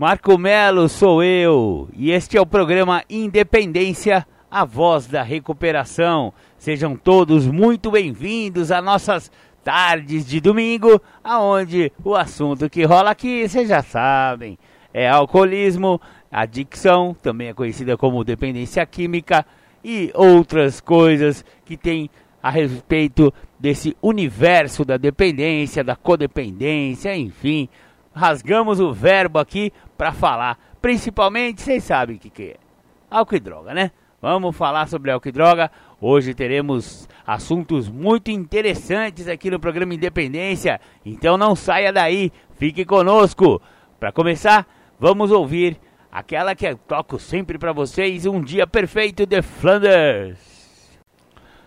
Marco Melo sou eu e este é o programa Independência, a voz da recuperação. Sejam todos muito bem-vindos a nossas tardes de domingo, aonde o assunto que rola aqui, vocês já sabem, é alcoolismo, adicção, também é conhecida como dependência química e outras coisas que tem a respeito desse universo da dependência, da codependência, enfim, rasgamos o verbo aqui para falar. Principalmente, vocês sabem o que, que é. Álcool e droga, né? Vamos falar sobre álcool e droga. Hoje teremos assuntos muito interessantes aqui no programa Independência. Então não saia daí, fique conosco. Para começar, vamos ouvir aquela que eu toco sempre para vocês, Um Dia Perfeito de Flanders.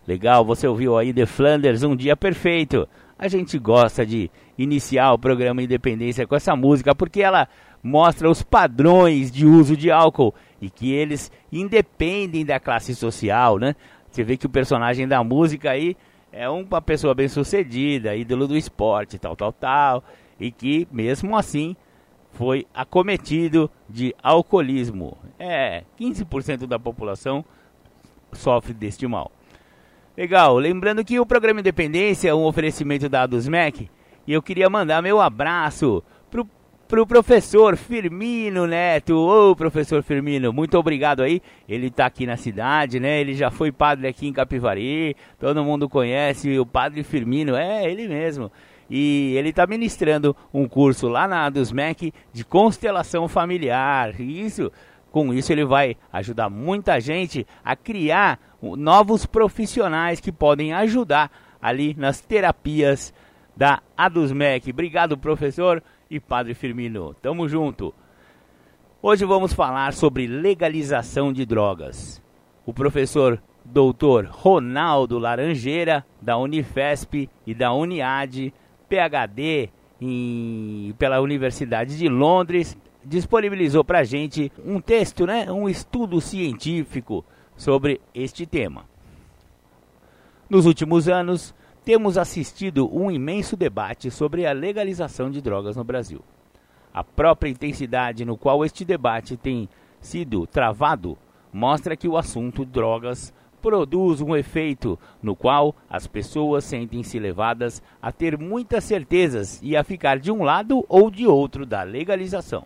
Legal, você ouviu aí The Flanders, Um Dia Perfeito. A gente gosta de iniciar o programa Independência com essa música porque ela mostra os padrões de uso de álcool e que eles independem da classe social, né? Você vê que o personagem da música aí é uma pessoa bem sucedida, ídolo do esporte, tal, tal, tal, e que mesmo assim foi acometido de alcoolismo. É, 15% da população sofre deste mal. Legal, lembrando que o programa Independência é um oferecimento da ADUSMEC e eu queria mandar meu abraço pro, pro professor Firmino Neto. Ô, professor Firmino, muito obrigado aí. Ele tá aqui na cidade, né? Ele já foi padre aqui em Capivari. Todo mundo conhece o padre Firmino, é ele mesmo. E ele está ministrando um curso lá na ADUSMEC de constelação familiar. Isso com isso, ele vai ajudar muita gente a criar novos profissionais que podem ajudar ali nas terapias da ADUSMEC. Obrigado, professor e Padre Firmino. Tamo junto. Hoje vamos falar sobre legalização de drogas. O professor Dr. Ronaldo Laranjeira, da Unifesp e da Uniad, PhD em, pela Universidade de Londres, disponibilizou para a gente um texto, né, um estudo científico sobre este tema. Nos últimos anos, temos assistido um imenso debate sobre a legalização de drogas no Brasil. A própria intensidade no qual este debate tem sido travado mostra que o assunto drogas produz um efeito no qual as pessoas sentem-se levadas a ter muitas certezas e a ficar de um lado ou de outro da legalização.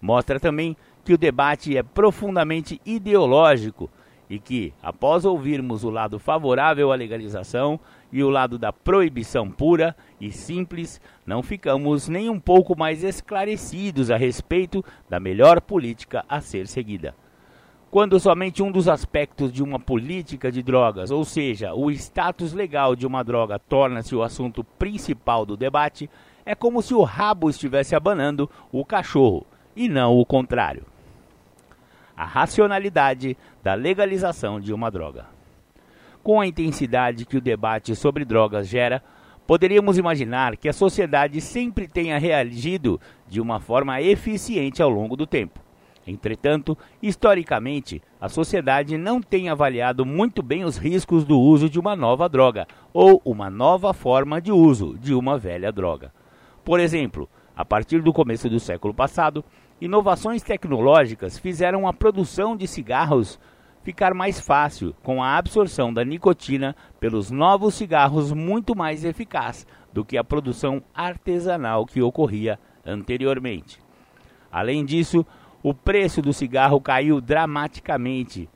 Mostra também que o debate é profundamente ideológico e que, após ouvirmos o lado favorável à legalização e o lado da proibição pura e simples, não ficamos nem um pouco mais esclarecidos a respeito da melhor política a ser seguida. Quando somente um dos aspectos de uma política de drogas, ou seja, o status legal de uma droga, torna-se o assunto principal do debate, é como se o rabo estivesse abanando o cachorro e não o contrário. A racionalidade da legalização de uma droga. Com a intensidade que o debate sobre drogas gera, poderíamos imaginar que a sociedade sempre tenha reagido de uma forma eficiente ao longo do tempo. Entretanto, historicamente, a sociedade não tem avaliado muito bem os riscos do uso de uma nova droga ou uma nova forma de uso de uma velha droga. Por exemplo, a partir do começo do século passado, Inovações tecnológicas fizeram a produção de cigarros ficar mais fácil, com a absorção da nicotina pelos novos cigarros muito mais eficaz do que a produção artesanal que ocorria anteriormente. Além disso, o preço do cigarro caiu dramaticamente.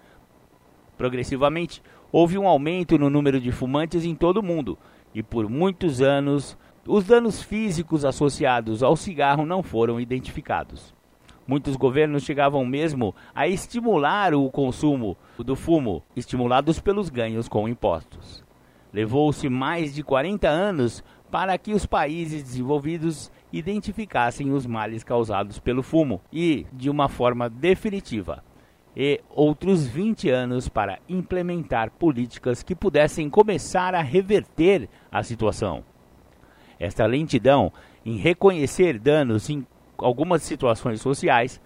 Progressivamente, houve um aumento no número de fumantes em todo o mundo, e por muitos anos, os danos físicos associados ao cigarro não foram identificados. Muitos governos chegavam mesmo a estimular o consumo do fumo, estimulados pelos ganhos com impostos. Levou-se mais de 40 anos para que os países desenvolvidos identificassem os males causados pelo fumo e, de uma forma definitiva, e outros 20 anos para implementar políticas que pudessem começar a reverter a situação. Esta lentidão em reconhecer danos em algumas situações sociais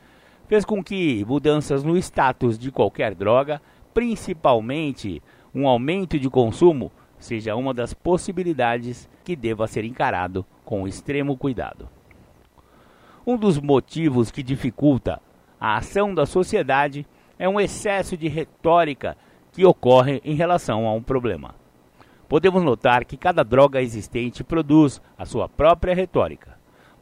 fez com que mudanças no status de qualquer droga, principalmente um aumento de consumo, seja uma das possibilidades que deva ser encarado com extremo cuidado. Um dos motivos que dificulta a ação da sociedade é um excesso de retórica que ocorre em relação a um problema. Podemos notar que cada droga existente produz a sua própria retórica.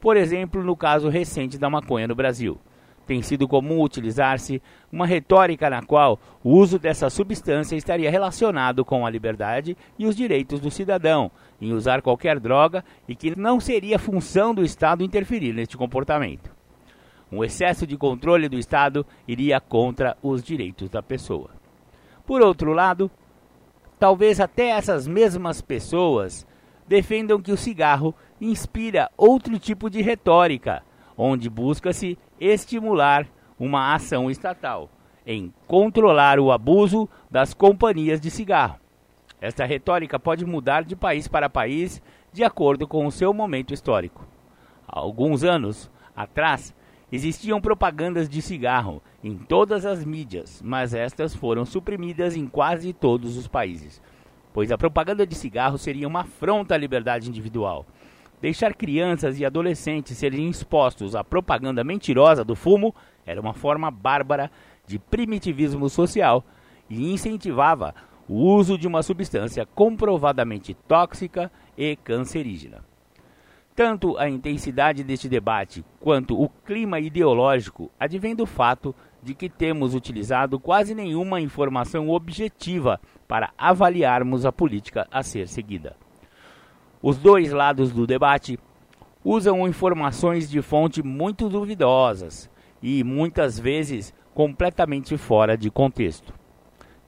Por exemplo, no caso recente da maconha no Brasil, tem sido comum utilizar-se uma retórica na qual o uso dessa substância estaria relacionado com a liberdade e os direitos do cidadão em usar qualquer droga e que não seria função do Estado interferir neste comportamento. Um excesso de controle do Estado iria contra os direitos da pessoa. Por outro lado, talvez até essas mesmas pessoas defendam que o cigarro inspira outro tipo de retórica, onde busca-se estimular uma ação estatal em controlar o abuso das companhias de cigarro. Esta retórica pode mudar de país para país de acordo com o seu momento histórico. Há alguns anos atrás, existiam propagandas de cigarro em todas as mídias, mas estas foram suprimidas em quase todos os países, pois a propaganda de cigarro seria uma afronta à liberdade individual Deixar crianças e adolescentes serem expostos à propaganda mentirosa do fumo era uma forma bárbara de primitivismo social e incentivava o uso de uma substância comprovadamente tóxica e cancerígena. Tanto a intensidade deste debate quanto o clima ideológico advém do fato de que temos utilizado quase nenhuma informação objetiva para avaliarmos a política a ser seguida. Os dois lados do debate usam informações de fonte muito duvidosas e muitas vezes completamente fora de contexto.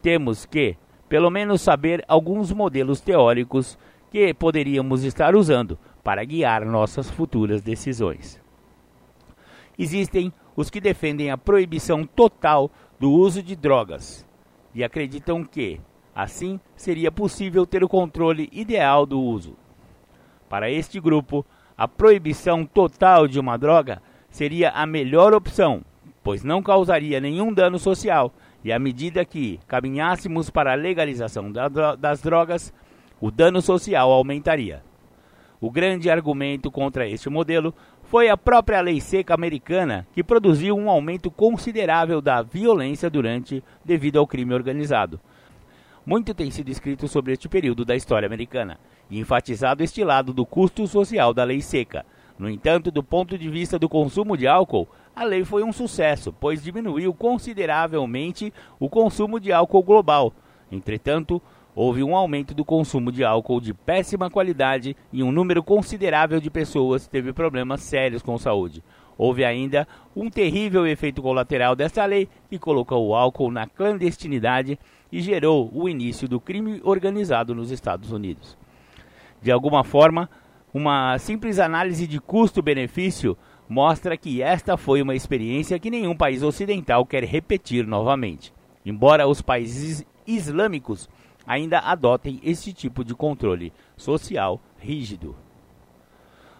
Temos que, pelo menos, saber alguns modelos teóricos que poderíamos estar usando para guiar nossas futuras decisões. Existem os que defendem a proibição total do uso de drogas e acreditam que, assim, seria possível ter o controle ideal do uso. Para este grupo, a proibição total de uma droga seria a melhor opção, pois não causaria nenhum dano social e à medida que caminhássemos para a legalização das drogas, o dano social aumentaria. O grande argumento contra este modelo foi a própria lei seca americana, que produziu um aumento considerável da violência durante devido ao crime organizado. Muito tem sido escrito sobre este período da história americana, e enfatizado este lado do custo social da lei seca. No entanto, do ponto de vista do consumo de álcool, a lei foi um sucesso, pois diminuiu consideravelmente o consumo de álcool global. Entretanto, houve um aumento do consumo de álcool de péssima qualidade e um número considerável de pessoas teve problemas sérios com saúde. Houve ainda um terrível efeito colateral desta lei que colocou o álcool na clandestinidade e gerou o início do crime organizado nos Estados Unidos. De alguma forma, uma simples análise de custo-benefício mostra que esta foi uma experiência que nenhum país ocidental quer repetir novamente, embora os países islâmicos ainda adotem esse tipo de controle social rígido.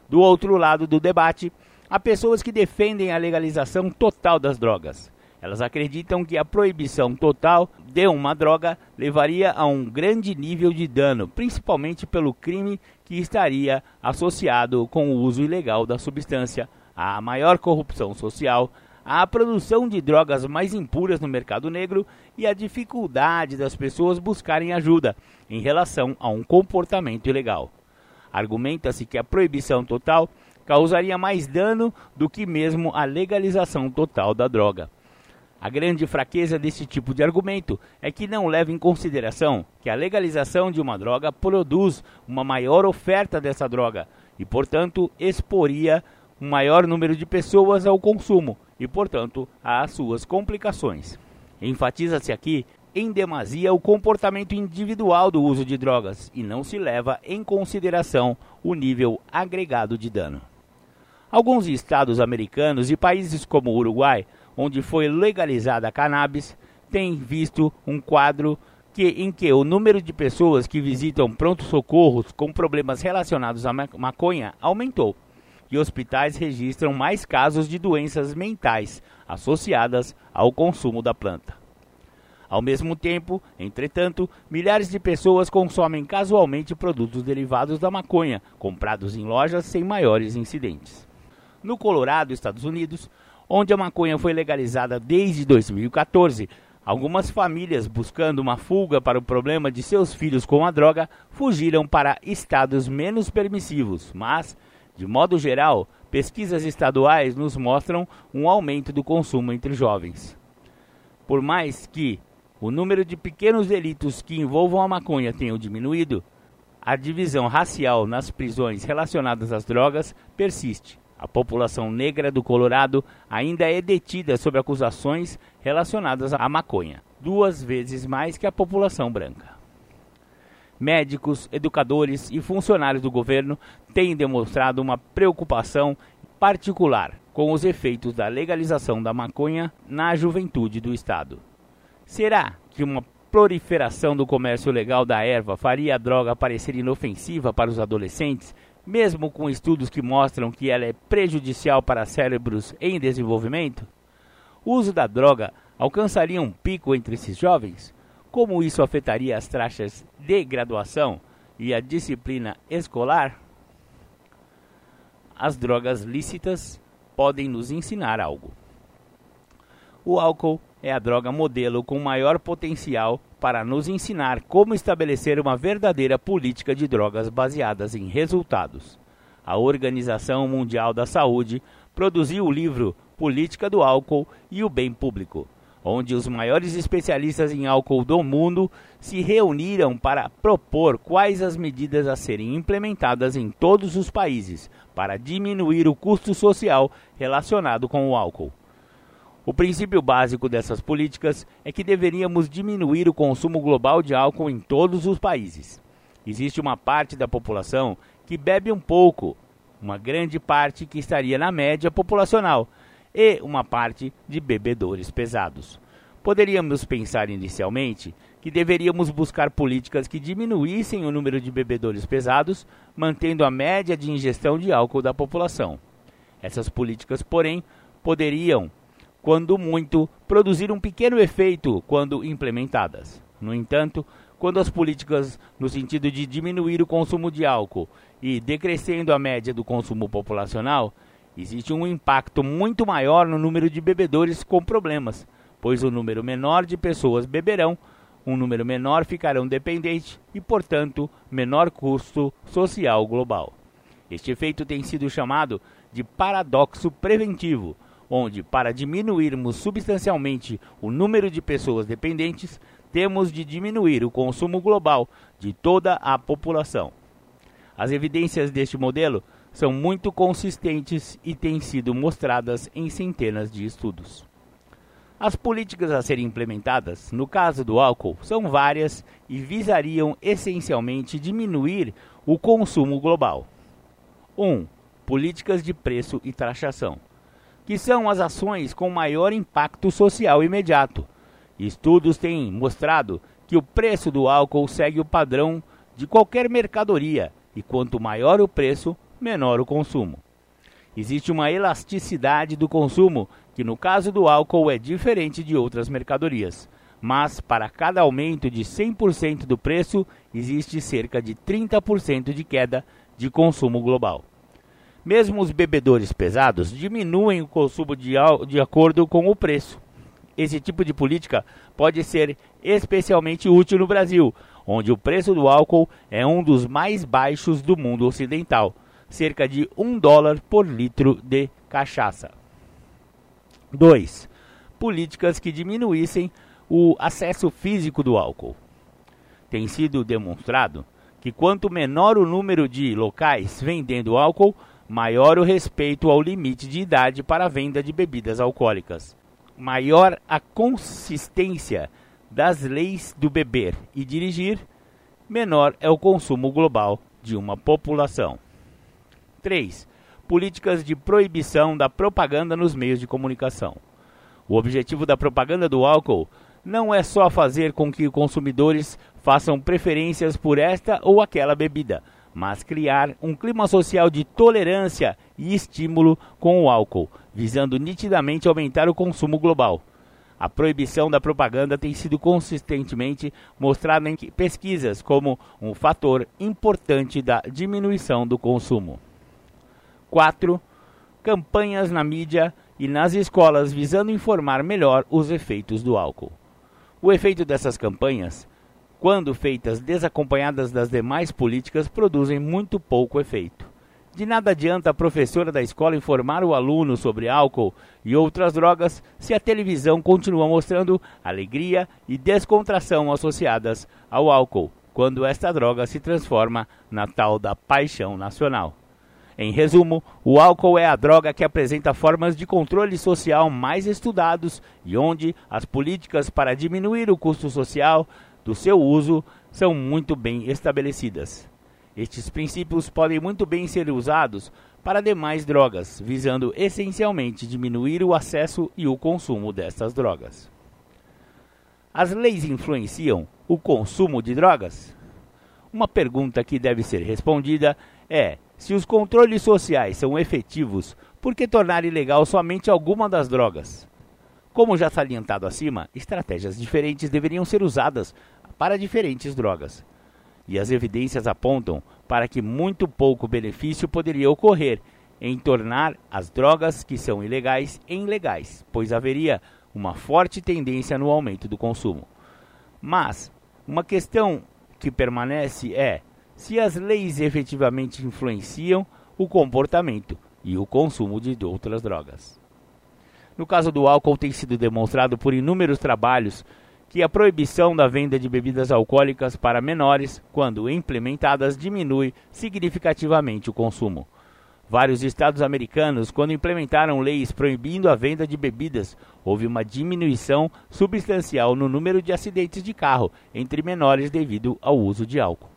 Do outro lado do debate, há pessoas que defendem a legalização total das drogas. Elas acreditam que a proibição total de uma droga levaria a um grande nível de dano, principalmente pelo crime que estaria associado com o uso ilegal da substância, a maior corrupção social, a produção de drogas mais impuras no mercado negro e a dificuldade das pessoas buscarem ajuda em relação a um comportamento ilegal. Argumenta-se que a proibição total causaria mais dano do que mesmo a legalização total da droga. A grande fraqueza desse tipo de argumento é que não leva em consideração que a legalização de uma droga produz uma maior oferta dessa droga e, portanto, exporia um maior número de pessoas ao consumo e, portanto, às suas complicações. Enfatiza-se aqui em demasia o comportamento individual do uso de drogas e não se leva em consideração o nível agregado de dano. Alguns estados americanos e países como o Uruguai, onde foi legalizada a cannabis, têm visto um quadro que, em que o número de pessoas que visitam pronto-socorros com problemas relacionados à maconha aumentou e hospitais registram mais casos de doenças mentais associadas ao consumo da planta. Ao mesmo tempo, entretanto, milhares de pessoas consomem casualmente produtos derivados da maconha, comprados em lojas sem maiores incidentes. No Colorado, Estados Unidos, onde a maconha foi legalizada desde 2014, Algumas famílias, buscando uma fuga para o problema de seus filhos com a droga, fugiram para estados menos permissivos, mas, de modo geral, pesquisas estaduais nos mostram um aumento do consumo entre jovens. Por mais que o número de pequenos delitos que envolvam a maconha tenha diminuído, a divisão racial nas prisões relacionadas às drogas persiste. A população negra do Colorado ainda é detida sob acusações relacionadas à maconha, duas vezes mais que a população branca. Médicos, educadores e funcionários do governo têm demonstrado uma preocupação particular com os efeitos da legalização da maconha na juventude do estado. Será que uma proliferação do comércio legal da erva faria a droga parecer inofensiva para os adolescentes mesmo com estudos que mostram que ela é prejudicial para cérebros em desenvolvimento? O uso da droga alcançaria um pico entre esses jovens? Como isso afetaria as taxas de graduação e a disciplina escolar? As drogas lícitas podem nos ensinar algo. O álcool é a droga modelo com maior potencial para nos ensinar como estabelecer uma verdadeira política de drogas baseadas em resultados. A Organização Mundial da Saúde produziu o livro Política do Álcool e o Bem Público, onde os maiores especialistas em álcool do mundo se reuniram para propor quais as medidas a serem implementadas em todos os países para diminuir o custo social relacionado com o álcool. O princípio básico dessas políticas é que deveríamos diminuir o consumo global de álcool em todos os países. Existe uma parte da população que bebe um pouco, uma grande parte que estaria na média populacional e uma parte de bebedores pesados. Poderíamos pensar inicialmente que deveríamos buscar políticas que diminuíssem o número de bebedores pesados, mantendo a média de ingestão de álcool da população. Essas políticas, porém, poderiam quando muito, produzir um pequeno efeito quando implementadas. No entanto, quando as políticas no sentido de diminuir o consumo de álcool e decrescendo a média do consumo populacional, existe um impacto muito maior no número de bebedores com problemas, pois o número menor de pessoas beberão, um número menor ficarão dependentes e, portanto, menor custo social global. Este efeito tem sido chamado de paradoxo preventivo onde, para diminuirmos substancialmente o número de pessoas dependentes, temos de diminuir o consumo global de toda a população. As evidências deste modelo são muito consistentes e têm sido mostradas em centenas de estudos. As políticas a serem implementadas, no caso do álcool, são várias e visariam essencialmente diminuir o consumo global. 1. Um, políticas de preço e taxação que são as ações com maior impacto social imediato. Estudos têm mostrado que o preço do álcool segue o padrão de qualquer mercadoria e quanto maior o preço, menor o consumo. Existe uma elasticidade do consumo que, no caso do álcool, é diferente de outras mercadorias. Mas, para cada aumento de 100% do preço, existe cerca de 30% de queda de consumo global. Mesmo os bebedores pesados diminuem o consumo de, de acordo com o preço. Esse tipo de política pode ser especialmente útil no Brasil, onde o preço do álcool é um dos mais baixos do mundo ocidental, cerca de um dólar por litro de cachaça. 2. Políticas que diminuíssem o acesso físico do álcool. Tem sido demonstrado que quanto menor o número de locais vendendo álcool, maior o respeito ao limite de idade para a venda de bebidas alcoólicas, maior a consistência das leis do beber e dirigir, menor é o consumo global de uma população. 3. políticas de proibição da propaganda nos meios de comunicação. O objetivo da propaganda do álcool não é só fazer com que consumidores façam preferências por esta ou aquela bebida, mas criar um clima social de tolerância e estímulo com o álcool, visando nitidamente aumentar o consumo global. A proibição da propaganda tem sido consistentemente mostrada em pesquisas como um fator importante da diminuição do consumo. 4. Campanhas na mídia e nas escolas visando informar melhor os efeitos do álcool. O efeito dessas campanhas, quando feitas desacompanhadas das demais políticas, produzem muito pouco efeito. De nada adianta a professora da escola informar o aluno sobre álcool e outras drogas se a televisão continua mostrando alegria e descontração associadas ao álcool, quando esta droga se transforma na tal da paixão nacional. Em resumo, o álcool é a droga que apresenta formas de controle social mais estudados e onde as políticas para diminuir o custo social do seu uso são muito bem estabelecidas. Estes princípios podem muito bem ser usados para demais drogas, visando essencialmente diminuir o acesso e o consumo destas drogas. As leis influenciam o consumo de drogas? Uma pergunta que deve ser respondida é: se os controles sociais são efetivos, por que tornar ilegal somente alguma das drogas? Como já salientado acima, estratégias diferentes deveriam ser usadas para diferentes drogas. E as evidências apontam para que muito pouco benefício poderia ocorrer em tornar as drogas que são ilegais em legais, pois haveria uma forte tendência no aumento do consumo. Mas uma questão que permanece é se as leis efetivamente influenciam o comportamento e o consumo de outras drogas. No caso do álcool, tem sido demonstrado por inúmeros trabalhos que a proibição da venda de bebidas alcoólicas para menores, quando implementadas, diminui significativamente o consumo. Vários estados americanos, quando implementaram leis proibindo a venda de bebidas, houve uma diminuição substancial no número de acidentes de carro entre menores devido ao uso de álcool.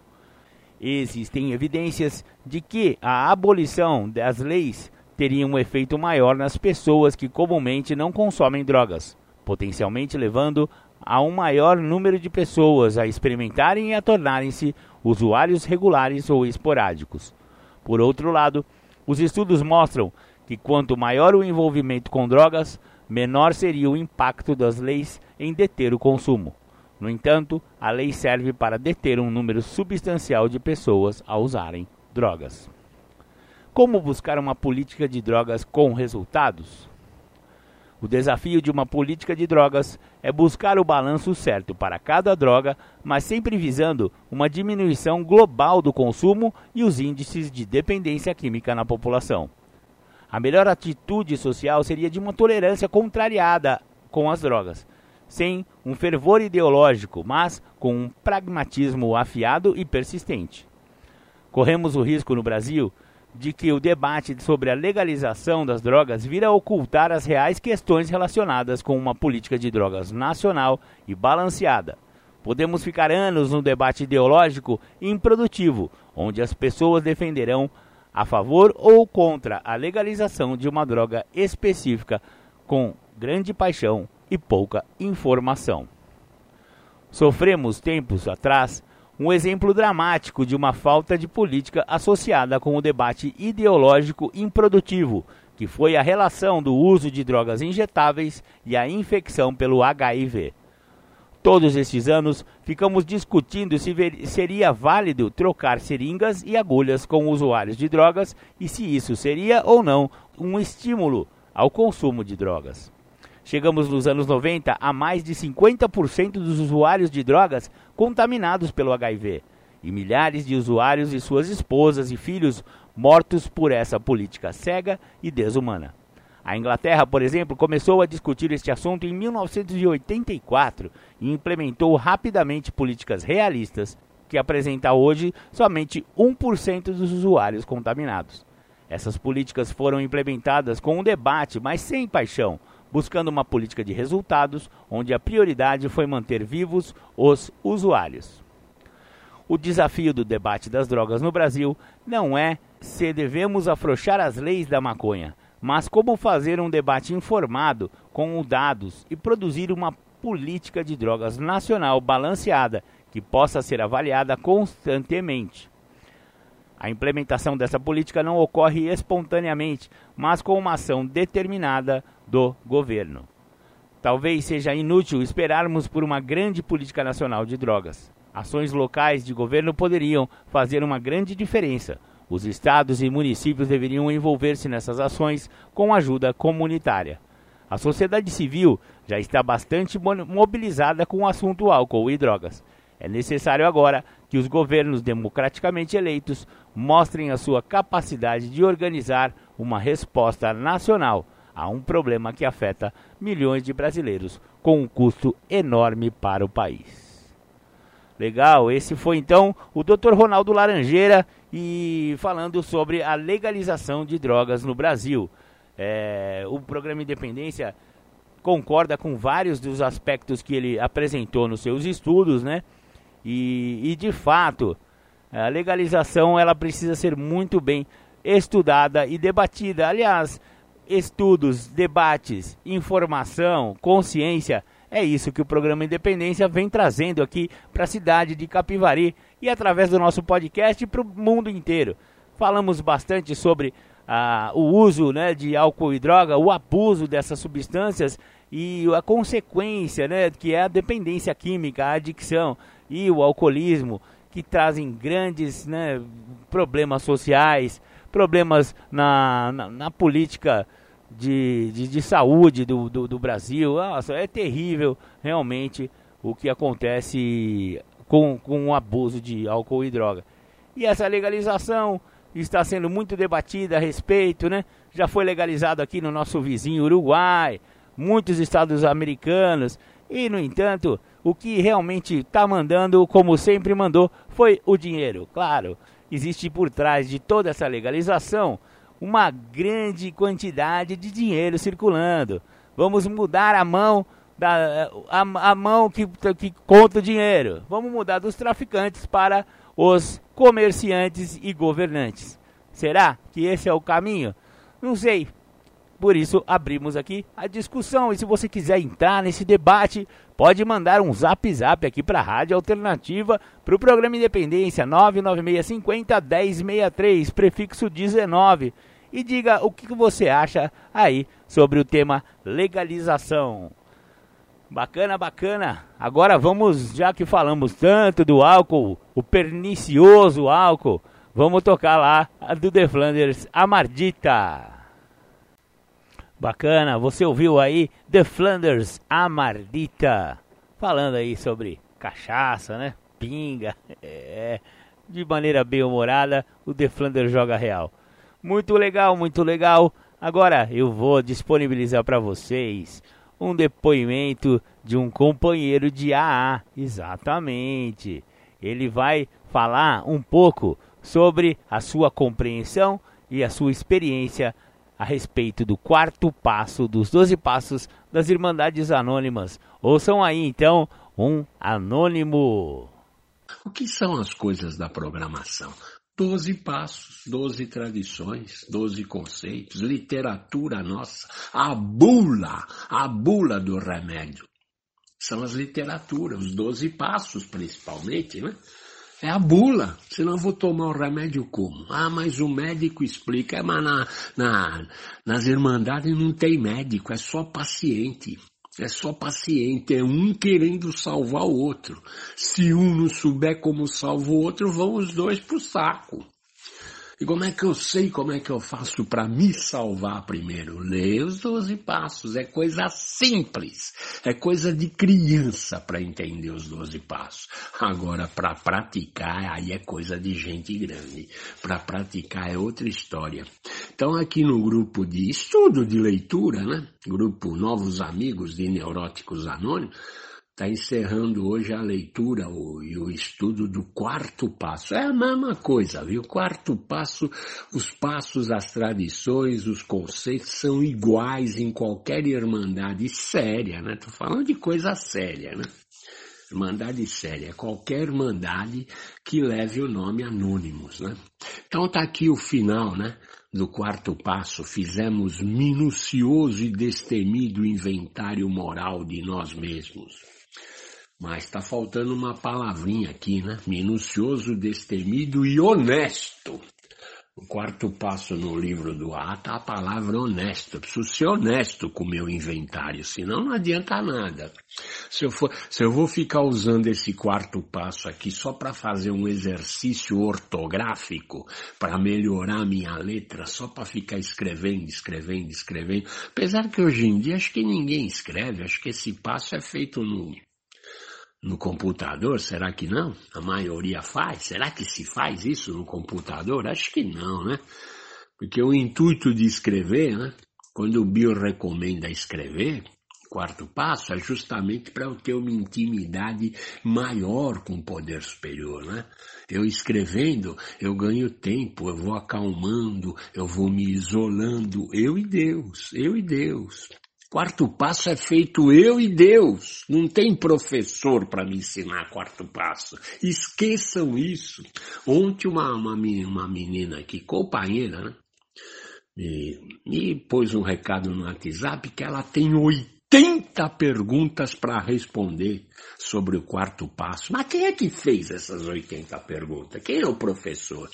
Existem evidências de que a abolição das leis teria um efeito maior nas pessoas que comumente não consomem drogas, potencialmente levando a um maior número de pessoas a experimentarem e a tornarem-se usuários regulares ou esporádicos. Por outro lado, os estudos mostram que quanto maior o envolvimento com drogas, menor seria o impacto das leis em deter o consumo. No entanto, a lei serve para deter um número substancial de pessoas a usarem drogas. Como buscar uma política de drogas com resultados? O desafio de uma política de drogas é buscar o balanço certo para cada droga, mas sempre visando uma diminuição global do consumo e os índices de dependência química na população. A melhor atitude social seria de uma tolerância contrariada com as drogas, sem um fervor ideológico, mas com um pragmatismo afiado e persistente. Corremos o risco no Brasil de que o debate sobre a legalização das drogas vira ocultar as reais questões relacionadas com uma política de drogas nacional e balanceada. Podemos ficar anos num debate ideológico improdutivo, onde as pessoas defenderão a favor ou contra a legalização de uma droga específica com grande paixão e pouca informação. Sofremos tempos atrás um exemplo dramático de uma falta de política associada com o debate ideológico improdutivo, que foi a relação do uso de drogas injetáveis e a infecção pelo HIV. Todos estes anos ficamos discutindo se seria válido trocar seringas e agulhas com usuários de drogas e se isso seria ou não um estímulo ao consumo de drogas. Chegamos nos anos 90 a mais de 50% dos usuários de drogas contaminados pelo HIV e milhares de usuários e suas esposas e filhos mortos por essa política cega e desumana. A Inglaterra, por exemplo, começou a discutir este assunto em 1984 e implementou rapidamente políticas realistas que apresenta hoje somente 1% dos usuários contaminados. Essas políticas foram implementadas com um debate, mas sem paixão, buscando uma política de resultados onde a prioridade foi manter vivos os usuários. O desafio do debate das drogas no Brasil não é se devemos afrouxar as leis da maconha, mas como fazer um debate informado com dados e produzir uma política de drogas nacional balanceada que possa ser avaliada constantemente. A implementação dessa política não ocorre espontaneamente, mas com uma ação determinada do governo. Talvez seja inútil esperarmos por uma grande política nacional de drogas. Ações locais de governo poderiam fazer uma grande diferença. Os estados e municípios deveriam envolver-se nessas ações com ajuda comunitária. A sociedade civil já está bastante mobilizada com o assunto álcool e drogas. É necessário agora que os governos democraticamente eleitos mostrem a sua capacidade de organizar uma resposta nacional a um problema que afeta milhões de brasileiros com um custo enorme para o país. Legal, esse foi então o Dr. Ronaldo Laranjeira e falando sobre a legalização de drogas no Brasil. É, o programa Independência concorda com vários dos aspectos que ele apresentou nos seus estudos, né? E, e de fato, a legalização ela precisa ser muito bem estudada e debatida. Aliás, estudos, debates, informação, consciência é isso que o programa Independência vem trazendo aqui para a cidade de Capivari e através do nosso podcast para o mundo inteiro. Falamos bastante sobre ah, o uso né, de álcool e droga, o abuso dessas substâncias e a consequência, né, que é a dependência química, a adicção e o alcoolismo, que trazem grandes né, problemas sociais, problemas na, na, na política de, de, de saúde do, do, do, Brasil. Nossa, é terrível realmente o que acontece com, com o abuso de álcool e droga. E essa legalização está sendo muito debatida a respeito, né? Já foi legalizado aqui no nosso vizinho Uruguai, muitos estados americanos. E, no entanto, o que realmente está mandando, como sempre mandou, foi o dinheiro. Claro, existe por trás de toda essa legalização uma grande quantidade de dinheiro circulando. Vamos mudar a mão da a, a mão que, que conta o dinheiro. Vamos mudar dos traficantes para os comerciantes e governantes. Será que esse é o caminho? Não sei. Por isso abrimos aqui a discussão e se você quiser entrar nesse debate, pode mandar um zap zap aqui para a Rádio Alternativa, para o programa Independência 99650 1063, prefixo 19 e diga o que você acha aí sobre o tema legalização. Bacana, bacana. Agora vamos, já que falamos tanto do álcool, o pernicioso álcool, vamos tocar lá a do The Flanders, a Mardita. Bacana, você ouviu aí The Flanders, a Mardita, falando aí sobre cachaça, né? Pinga, é, de maneira bem humorada, o The Flanders joga real. Muito legal, muito legal. Agora eu vou disponibilizar para vocês um depoimento de um companheiro de AA. Exatamente. Ele vai falar um pouco sobre a sua compreensão e a sua experiência a respeito do quarto passo dos 12 passos das Irmandades Anônimas. Ouçam aí então um anônimo. O que são as coisas da programação? Doze passos, doze tradições, doze conceitos, literatura nossa, a bula, a bula do remédio. São as literaturas, os doze passos principalmente, né? É a bula, senão vou tomar o remédio como? Ah, mas o médico explica, é, mas na, na, nas irmandades não tem médico, é só paciente. É só paciente, é um querendo salvar o outro. Se um não souber como salva o outro, vão os dois pro saco. E como é que eu sei como é que eu faço para me salvar primeiro? Leia os 12 passos. É coisa simples. É coisa de criança para entender os 12 passos. Agora, para praticar, aí é coisa de gente grande. Para praticar é outra história. Então, aqui no grupo de estudo de leitura, né? Grupo Novos Amigos de Neuróticos Anônimos, está encerrando hoje a leitura o, e o estudo do quarto passo. É a mesma coisa, viu? Quarto passo, os passos, as tradições, os conceitos são iguais em qualquer irmandade séria, né? Tô falando de coisa séria, né? Irmandade séria qualquer irmandade que leve o nome Anônimos, né? Então tá aqui o final, né? Do quarto passo, fizemos minucioso e destemido inventário moral de nós mesmos. Mas está faltando uma palavrinha aqui, né? Minucioso, destemido e honesto. O quarto passo no livro do A está a palavra honesto. Eu preciso ser honesto com o meu inventário, senão não adianta nada. Se eu, for, se eu vou ficar usando esse quarto passo aqui só para fazer um exercício ortográfico, para melhorar a minha letra, só para ficar escrevendo, escrevendo, escrevendo. Apesar que hoje em dia acho que ninguém escreve, acho que esse passo é feito no, no computador? Será que não? A maioria faz? Será que se faz isso no computador? Acho que não, né? Porque o intuito de escrever, né? Quando o Bill recomenda escrever, quarto passo é justamente para eu ter uma intimidade maior com o poder superior, né? Eu escrevendo, eu ganho tempo, eu vou acalmando, eu vou me isolando, eu e Deus, eu e Deus. Quarto passo é feito eu e Deus. Não tem professor para me ensinar quarto passo. Esqueçam isso. Ontem uma, uma, uma menina aqui, companheira, né? Me, me pôs um recado no WhatsApp que ela tem 80 perguntas para responder sobre o quarto passo. Mas quem é que fez essas 80 perguntas? Quem é o professor?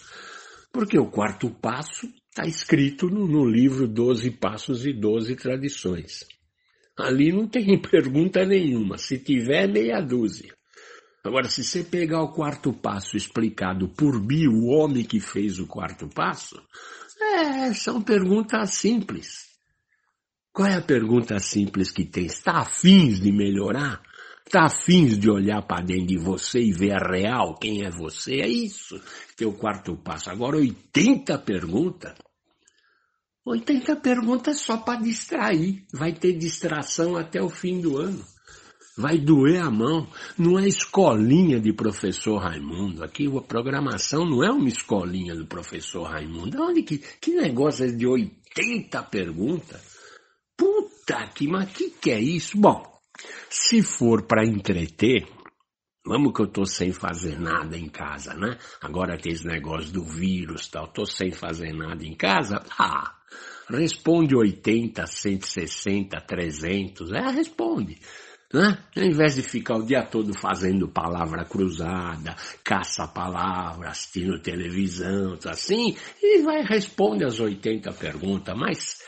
Porque o quarto passo Está escrito no, no livro Doze Passos e Doze Tradições. Ali não tem pergunta nenhuma. Se tiver, meia dúzia. Agora, se você pegar o quarto passo explicado por Bi, o homem que fez o quarto passo, é, são perguntas simples. Qual é a pergunta simples que tem? Está afins de melhorar? Está afins de olhar para dentro de você e ver a real, quem é você? É isso que é o quarto passo. Agora, 80 perguntas. 80 perguntas só para distrair. Vai ter distração até o fim do ano. Vai doer a mão. Não é escolinha de professor Raimundo. Aqui a programação não é uma escolinha do professor Raimundo. Onde que, que negócio é de 80 perguntas? Puta que, mas que que é isso? Bom, se for para entreter, vamos que eu tô sem fazer nada em casa, né? Agora tem esse negócio do vírus tal, tô sem fazer nada em casa. Ah, responde 80, 160, 300, é, responde. Né? Ao invés de ficar o dia todo fazendo palavra cruzada, caça palavras, assistindo televisão, assim, e vai responde as 80 perguntas. Mas,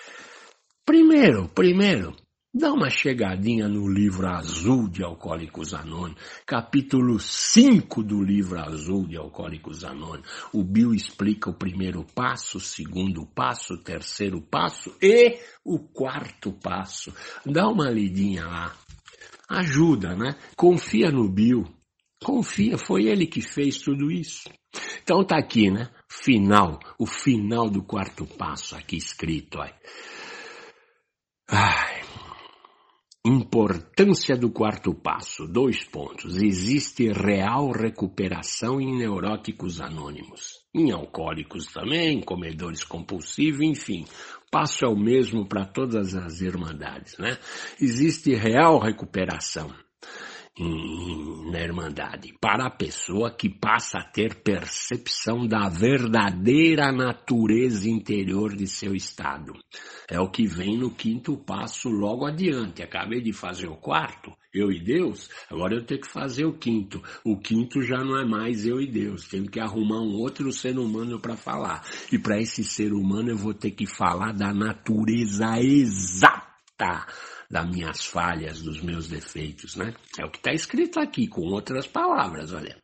primeiro, primeiro, Dá uma chegadinha no livro azul de Alcoólicos Anônimos, capítulo 5 do livro azul de Alcoólicos Anônimos. O Bill explica o primeiro passo, o segundo passo, o terceiro passo e o quarto passo. Dá uma lidinha lá. Ajuda, né? Confia no Bill. Confia, foi ele que fez tudo isso. Então tá aqui, né? Final, o final do quarto passo aqui escrito, ó. Ai, Importância do quarto passo. Dois pontos. Existe real recuperação em neuróticos anônimos. Em alcoólicos também, comedores compulsivos, enfim. Passo é o mesmo para todas as irmandades, né? Existe real recuperação na Irmandade, para a pessoa que passa a ter percepção da verdadeira natureza interior de seu estado. É o que vem no quinto passo logo adiante. Acabei de fazer o quarto, eu e Deus, agora eu tenho que fazer o quinto. O quinto já não é mais eu e Deus, tenho que arrumar um outro ser humano para falar. E para esse ser humano eu vou ter que falar da natureza exata das minhas falhas, dos meus defeitos, né? É o que está escrito aqui, com outras palavras, olha.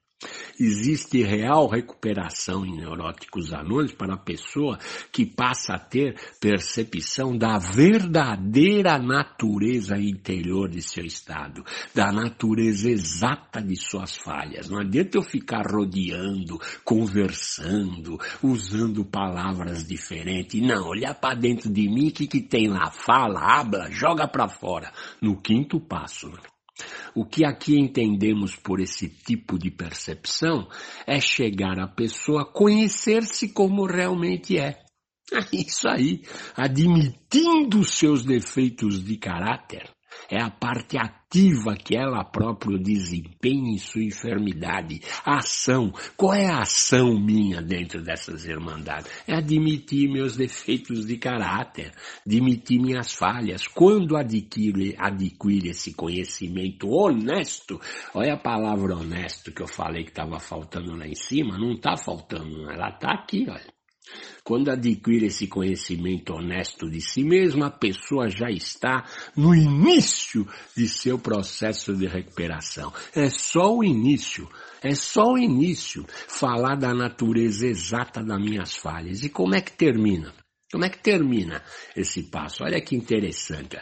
Existe real recuperação em neuróticos anônimos para a pessoa que passa a ter percepção da verdadeira natureza interior de seu estado, da natureza exata de suas falhas. Não adianta eu ficar rodeando, conversando, usando palavras diferentes. Não, olhar para dentro de mim, o que, que tem lá? Fala, habla, joga para fora. No quinto passo. O que aqui entendemos por esse tipo de percepção é chegar a pessoa a conhecer-se como realmente é. Isso aí, admitindo seus defeitos de caráter, É a parte ativa que ela própria desempenha em sua enfermidade. A ação. Qual é a ação minha dentro dessas irmandades? É admitir meus defeitos de caráter, admitir minhas falhas. Quando adquire, adquire esse conhecimento honesto, olha a palavra honesto que eu falei que estava faltando lá em cima, não está faltando, ela está aqui, olha. Quando adquire esse conhecimento honesto de si mesma, a pessoa já está no início de seu processo de recuperação. É só o início. É só o início. Falar da natureza exata das minhas falhas. E como é que termina? Como é que termina esse passo? Olha que interessante.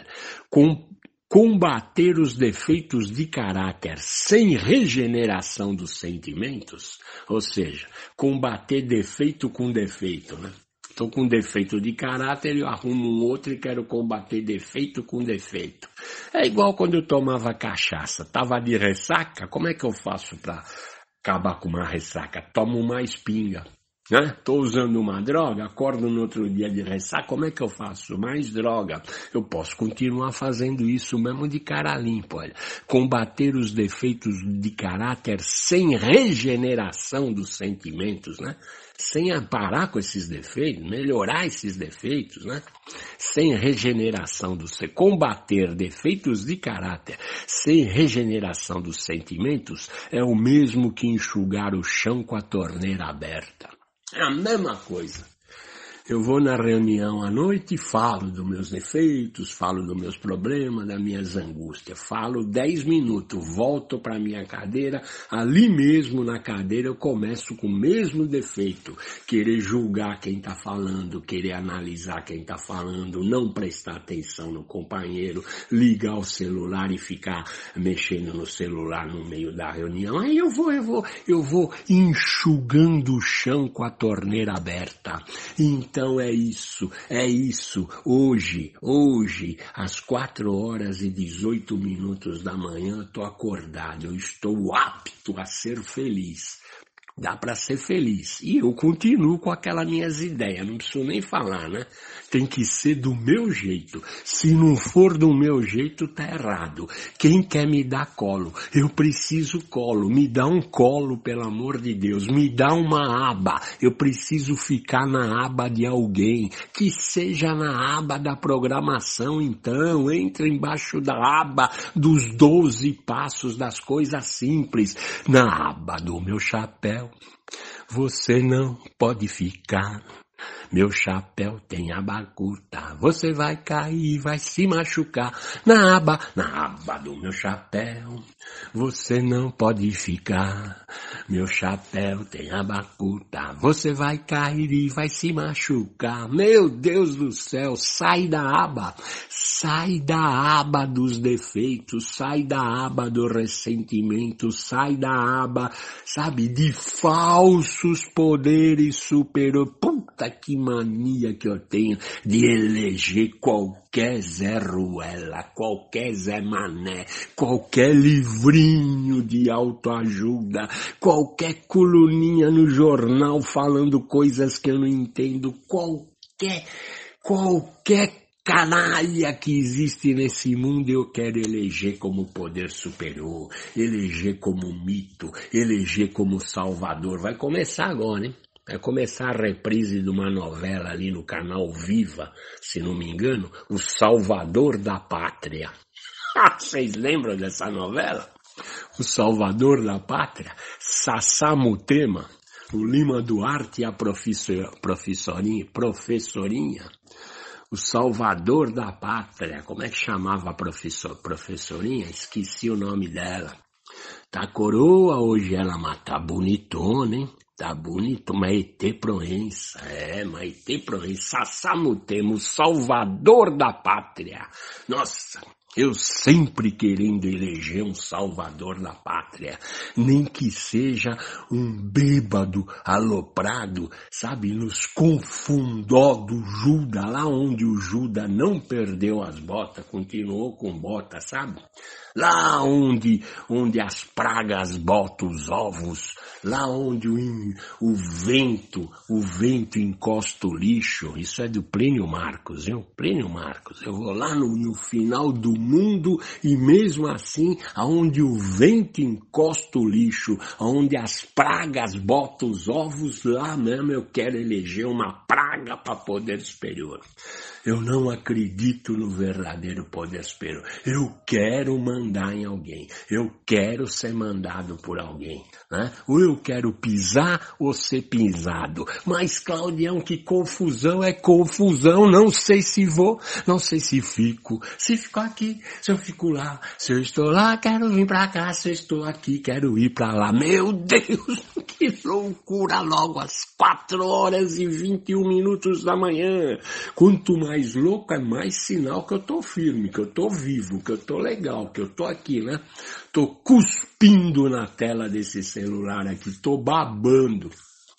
Com combater os defeitos de caráter sem regeneração dos sentimentos, ou seja, combater defeito com defeito, né? Estou com defeito de caráter, eu arrumo um outro e quero combater defeito com defeito. É igual quando eu tomava cachaça, tava de ressaca, como é que eu faço para acabar com uma ressaca? Tomo uma espinga. Estou né? usando uma droga, acordo no outro dia de ressaca, como é que eu faço? Mais droga. Eu posso continuar fazendo isso mesmo de cara limpa, olha. Combater os defeitos de caráter sem regeneração dos sentimentos, né? Sem parar com esses defeitos, melhorar esses defeitos, né? Sem regeneração dos combater defeitos de caráter sem regeneração dos sentimentos é o mesmo que enxugar o chão com a torneira aberta. É a mesma coisa. Eu vou na reunião à noite e falo dos meus defeitos, falo dos meus problemas, das minhas angústias. Falo dez minutos, volto para minha cadeira, ali mesmo na cadeira eu começo com o mesmo defeito. Querer julgar quem está falando, querer analisar quem está falando, não prestar atenção no companheiro, ligar o celular e ficar mexendo no celular no meio da reunião. Aí eu vou, eu vou, eu vou enxugando o chão com a torneira aberta. Então, então é isso, é isso. Hoje, hoje, às quatro horas e 18 minutos da manhã, estou acordado, eu estou apto a ser feliz. Dá para ser feliz. E eu continuo com aquelas minhas ideias, não preciso nem falar, né? Tem que ser do meu jeito. Se não for do meu jeito, tá errado. Quem quer me dar colo? Eu preciso colo. Me dá um colo, pelo amor de Deus. Me dá uma aba. Eu preciso ficar na aba de alguém. Que seja na aba da programação, então. Entre embaixo da aba dos doze passos das coisas simples. Na aba do meu chapéu. Você não pode ficar meu chapéu tem aba curta, você vai cair, vai se machucar na aba, na aba do meu chapéu. Você não pode ficar. Meu chapéu tem aba curta, você vai cair e vai se machucar. Meu Deus do céu, sai da aba, sai da aba dos defeitos, sai da aba do ressentimento, sai da aba, sabe, de falsos poderes superiores. Puta que mania que eu tenho de eleger qualquer Zé Ruela, qualquer Zé Mané, qualquer livrinho de autoajuda, qualquer coluninha no jornal falando coisas que eu não entendo, qualquer, qualquer canalha que existe nesse mundo eu quero eleger como poder superior, eleger como mito, eleger como salvador. Vai começar agora, hein? Vai começar a reprise de uma novela ali no canal Viva, se não me engano, O Salvador da Pátria. Vocês lembram dessa novela? O Salvador da Pátria, Sassá Mutema, o Lima Duarte e a professor, professorinha, professorinha, o Salvador da Pátria, como é que chamava a professor, professorinha? Esqueci o nome dela. Tá coroa, hoje ela mata bonitona, hein? Tá bonito, Maite Proença, é, Maite Proença, Sassamutemo, salvador da pátria. Nossa, eu sempre querendo eleger um salvador da pátria, nem que seja um bêbado aloprado, sabe, nos confundó do Judas, lá onde o Judas não perdeu as botas, continuou com botas, sabe? Lá onde, onde as pragas botam os ovos, lá onde o o vento, o vento encosta o lixo. Isso é do Plínio Marcos, viu? Plínio Marcos. Eu vou lá no, no final do mundo e mesmo assim, aonde o vento encosta o lixo, aonde as pragas botam os ovos, lá mesmo eu quero eleger uma praga para poder superior. Eu não acredito no verdadeiro poder superior. Eu quero mandar em alguém. Eu quero ser mandado por alguém. Né? Ou eu quero pisar ou ser pisado. Mas, Claudião, que confusão é confusão. Não sei se vou, não sei se fico. Se fico aqui, se eu fico lá. Se eu estou lá, quero vir pra cá. Se eu estou aqui, quero ir pra lá. Meu Deus, que loucura logo às quatro horas e vinte e um minutos da manhã. Quanto mais louco é mais sinal que eu tô firme, que eu tô vivo, que eu tô legal, que eu tô aqui, né? Tô cuspindo na tela desse celular aqui, tô babando.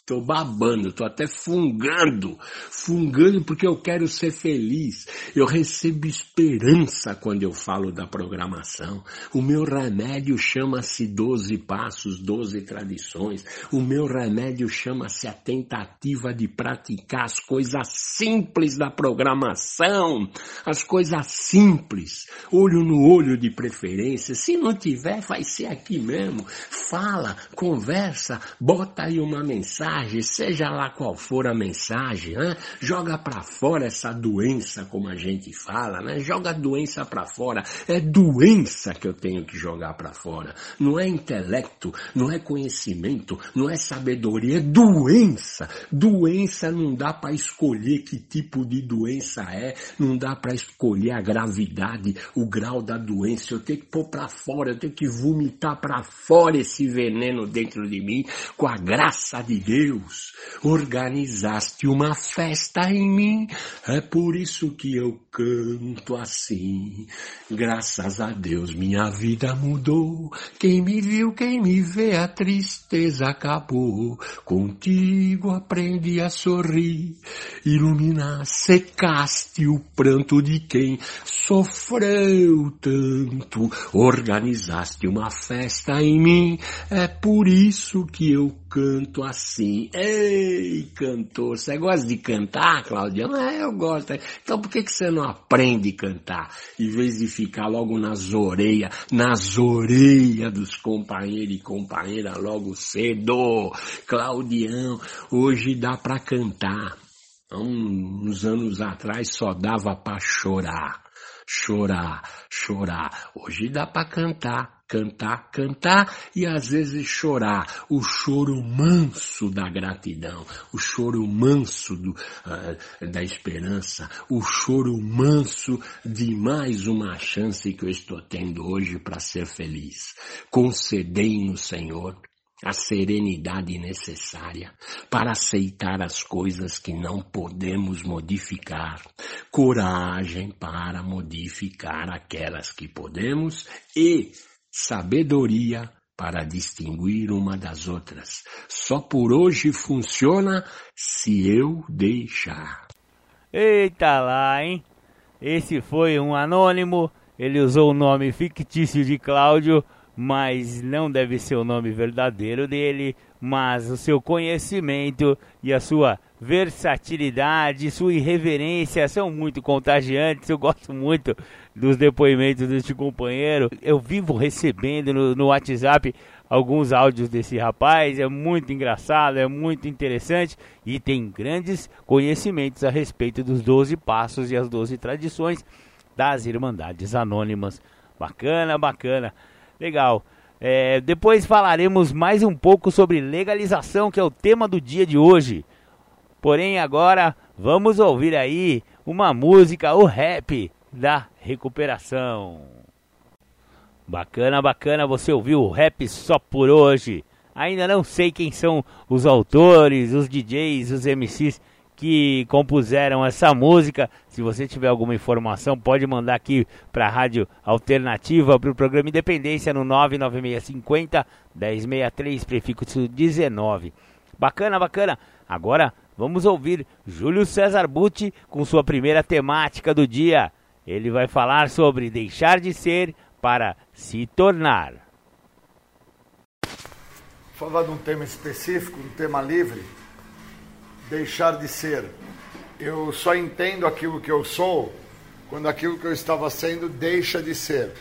Tô babando, tô até fungando, fungando porque eu quero ser feliz. Eu recebo esperança quando eu falo da programação. O meu remédio chama-se 12 passos, 12 tradições. O meu remédio chama-se a tentativa de praticar as coisas simples da programação. As coisas simples. Olho no olho de preferência. Se não tiver, vai ser aqui mesmo. Fala, conversa, bota aí uma mensagem mensagem, seja lá qual for a mensagem, né? joga para fora essa doença, como a gente fala, né? joga a doença para fora. É doença que eu tenho que jogar para fora. Não é intelecto, não é conhecimento, não é sabedoria, é doença. Doença não dá para escolher que tipo de doença é, não dá para escolher a gravidade, o grau da doença. Eu tenho que pôr para fora, eu tenho que vomitar para fora esse veneno dentro de mim com a graça de Deus Deus, organizaste uma festa em mim, é por isso que eu canto assim. Graças a Deus minha vida mudou, quem me viu, quem me vê, a tristeza acabou. Contigo aprendi a sorrir, iluminar, secaste o pranto de quem sofreu tanto. Organizaste uma festa em mim, é por isso que eu canto assim. Ei, cantor, você gosta de cantar, Claudiano? É, eu gosto. Então por que, que você não aprende a cantar? Em vez de ficar logo nas orelhas, nas orelhas dos companheiros e companheiras logo cedo. Claudião, hoje dá para cantar. Há uns anos atrás só dava para chorar. Chorar, chorar. Hoje dá para cantar cantar, cantar e às vezes chorar. O choro manso da gratidão, o choro manso do, uh, da esperança, o choro manso de mais uma chance que eu estou tendo hoje para ser feliz. Concedei no Senhor a serenidade necessária para aceitar as coisas que não podemos modificar, coragem para modificar aquelas que podemos e sabedoria para distinguir uma das outras. Só por hoje funciona se eu deixar. Eita lá, hein? Esse foi um anônimo. Ele usou o nome fictício de Cláudio, mas não deve ser o nome verdadeiro dele. Mas o seu conhecimento e a sua versatilidade, sua irreverência são muito contagiantes. Eu gosto muito dos depoimentos deste companheiro. Eu vivo recebendo no, no WhatsApp alguns áudios desse rapaz, é muito engraçado, é muito interessante e tem grandes conhecimentos a respeito dos 12 passos e as 12 tradições das Irmandades Anônimas. Bacana, bacana, legal. É, depois falaremos mais um pouco sobre legalização, que é o tema do dia de hoje. Porém, agora vamos ouvir aí uma música, o rap da recuperação. Bacana, bacana, você ouviu o rap só por hoje. Ainda não sei quem são os autores, os DJs, os MCs que compuseram essa música. Se você tiver alguma informação, pode mandar aqui para a Rádio Alternativa, para o programa Independência no 99650 1063, prefixo 19. Bacana, bacana. Agora vamos ouvir Júlio César Butti com sua primeira temática do dia. Ele vai falar sobre deixar de ser para se tornar. falar de um tema específico, um tema livre, deixar de ser. Eu só entendo aquilo que eu sou quando aquilo que eu estava sendo deixa de ser.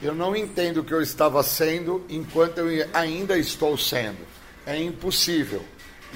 Eu não entendo o que eu estava sendo enquanto eu ainda estou sendo. É impossível.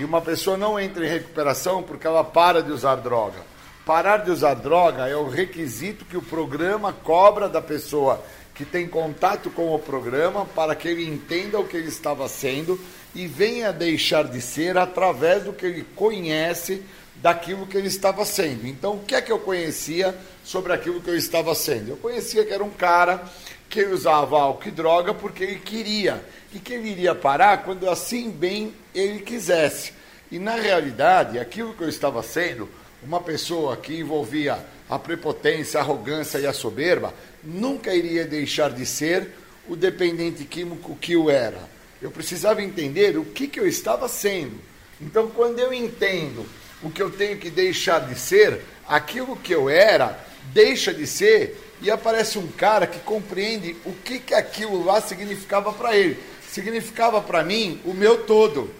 E uma pessoa não entra em recuperação porque ela para de usar droga. Parar de usar droga é o requisito que o programa cobra da pessoa que tem contato com o programa para que ele entenda o que ele estava sendo e venha deixar de ser através do que ele conhece daquilo que ele estava sendo. Então, o que é que eu conhecia sobre aquilo que eu estava sendo? Eu conhecia que era um cara que usava álcool e droga porque ele queria e que ele iria parar quando assim bem ele quisesse. E na realidade, aquilo que eu estava sendo, uma pessoa que envolvia a prepotência, a arrogância e a soberba, nunca iria deixar de ser o dependente químico que eu era. Eu precisava entender o que, que eu estava sendo. Então, quando eu entendo o que eu tenho que deixar de ser, aquilo que eu era deixa de ser e aparece um cara que compreende o que, que aquilo lá significava para ele. Significava para mim o meu todo.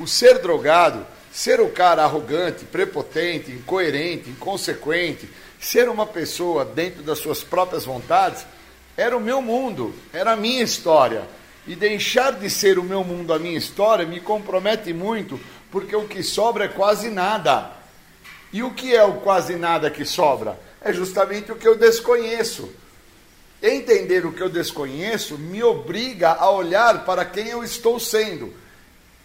O ser drogado, ser o cara arrogante, prepotente, incoerente, inconsequente, ser uma pessoa dentro das suas próprias vontades, era o meu mundo, era a minha história. E deixar de ser o meu mundo, a minha história, me compromete muito, porque o que sobra é quase nada. E o que é o quase nada que sobra? É justamente o que eu desconheço. Entender o que eu desconheço me obriga a olhar para quem eu estou sendo.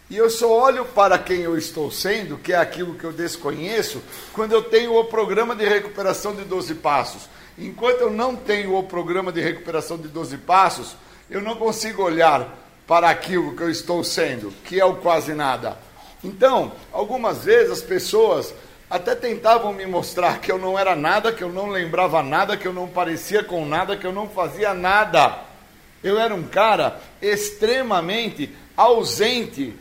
E eu só olho para quem eu estou sendo, que é aquilo que eu desconheço, quando eu tenho o programa de recuperação de 12 passos. Enquanto eu não tenho o programa de recuperação de 12 passos, eu não consigo olhar para aquilo que eu estou sendo, que é o quase nada. Então, algumas vezes as pessoas até tentavam me mostrar que eu não era nada, que eu não lembrava nada, que eu não parecia com nada, que eu não fazia nada. Eu era um cara extremamente ausente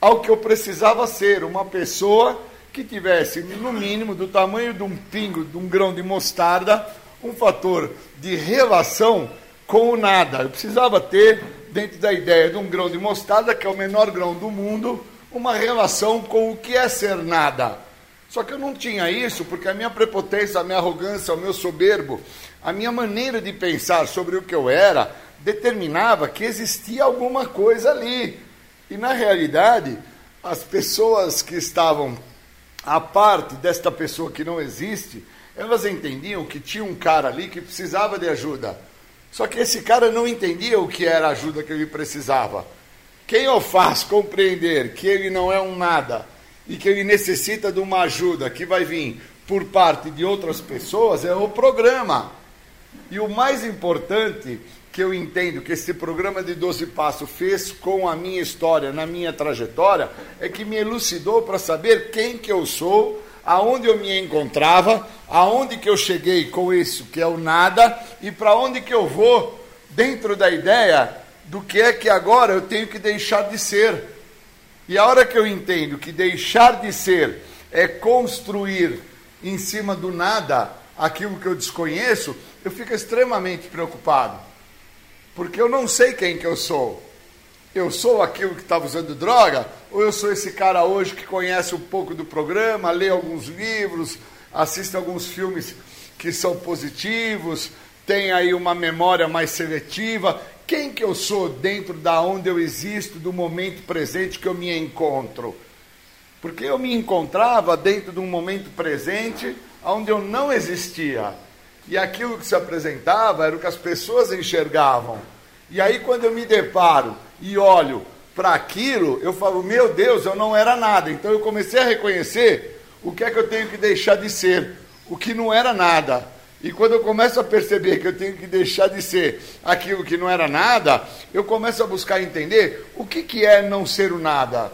ao que eu precisava ser, uma pessoa que tivesse, no mínimo, do tamanho de um pingo, de um grão de mostarda, um fator de relação com o nada. Eu precisava ter, dentro da ideia de um grão de mostarda, que é o menor grão do mundo, uma relação com o que é ser nada. Só que eu não tinha isso porque a minha prepotência, a minha arrogância, o meu soberbo, a minha maneira de pensar sobre o que eu era, determinava que existia alguma coisa ali. E na realidade, as pessoas que estavam à parte desta pessoa que não existe, elas entendiam que tinha um cara ali que precisava de ajuda. Só que esse cara não entendia o que era a ajuda que ele precisava. Quem o faz compreender que ele não é um nada e que ele necessita de uma ajuda que vai vir por parte de outras pessoas é o programa. E o mais importante que eu entendo que esse programa de 12 Passos fez com a minha história, na minha trajetória, é que me elucidou para saber quem que eu sou, aonde eu me encontrava, aonde que eu cheguei com isso que é o nada e para onde que eu vou dentro da ideia do que é que agora eu tenho que deixar de ser. E a hora que eu entendo que deixar de ser é construir em cima do nada aquilo que eu desconheço, eu fico extremamente preocupado. Porque eu não sei quem que eu sou. Eu sou aquilo que estava usando droga? Ou eu sou esse cara hoje que conhece um pouco do programa, lê alguns livros, assiste alguns filmes que são positivos, tem aí uma memória mais seletiva quem que eu sou dentro da onde eu existo, do momento presente que eu me encontro. Porque eu me encontrava dentro de um momento presente onde eu não existia. E aquilo que se apresentava era o que as pessoas enxergavam. E aí quando eu me deparo e olho para aquilo, eu falo, meu Deus, eu não era nada. Então eu comecei a reconhecer o que é que eu tenho que deixar de ser, o que não era nada. E quando eu começo a perceber que eu tenho que deixar de ser aquilo que não era nada, eu começo a buscar entender o que, que é não ser o nada.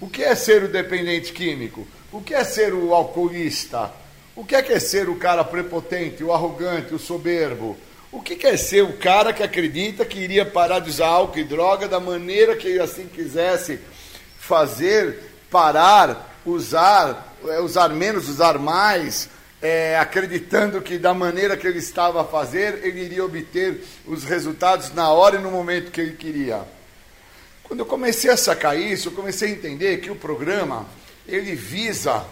O que é ser o dependente químico? O que é ser o alcoolista? O que é, que é ser o cara prepotente, o arrogante, o soberbo? O que, que é ser o cara que acredita que iria parar de usar álcool e droga da maneira que ele assim quisesse fazer, parar, usar, é, usar menos, usar mais, é, acreditando que da maneira que ele estava a fazer, ele iria obter os resultados na hora e no momento que ele queria. Quando eu comecei a sacar isso, eu comecei a entender que o programa, ele visa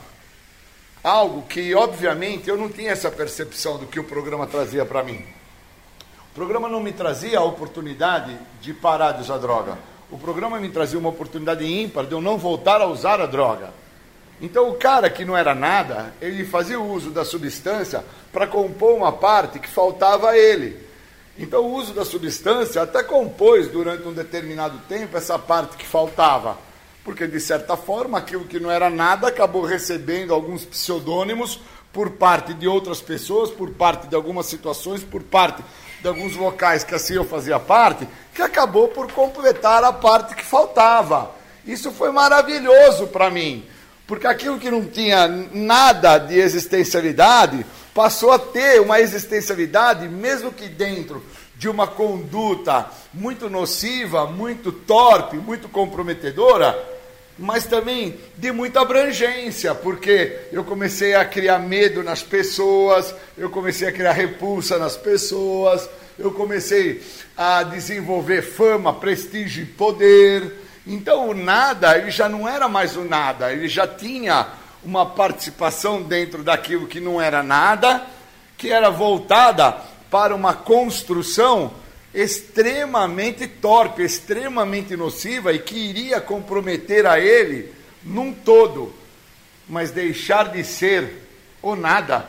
algo que, obviamente, eu não tinha essa percepção do que o programa trazia para mim. O programa não me trazia a oportunidade de parar de usar droga. O programa me trazia uma oportunidade ímpar de eu não voltar a usar a droga. Então, o cara que não era nada, ele fazia o uso da substância para compor uma parte que faltava a ele. Então, o uso da substância até compôs durante um determinado tempo essa parte que faltava porque de certa forma aquilo que não era nada acabou recebendo alguns pseudônimos por parte de outras pessoas, por parte de algumas situações, por parte de alguns locais que assim eu fazia parte, que acabou por completar a parte que faltava. Isso foi maravilhoso para mim, porque aquilo que não tinha nada de existencialidade passou a ter uma existencialidade, mesmo que dentro de uma conduta muito nociva, muito torpe, muito comprometedora, mas também de muita abrangência, porque eu comecei a criar medo nas pessoas, eu comecei a criar repulsa nas pessoas, eu comecei a desenvolver fama, prestígio e poder. Então o nada, ele já não era mais o nada, ele já tinha uma participação dentro daquilo que não era nada, que era voltada para uma construção extremamente torpe, extremamente nociva e que iria comprometer a ele num todo, mas deixar de ser o nada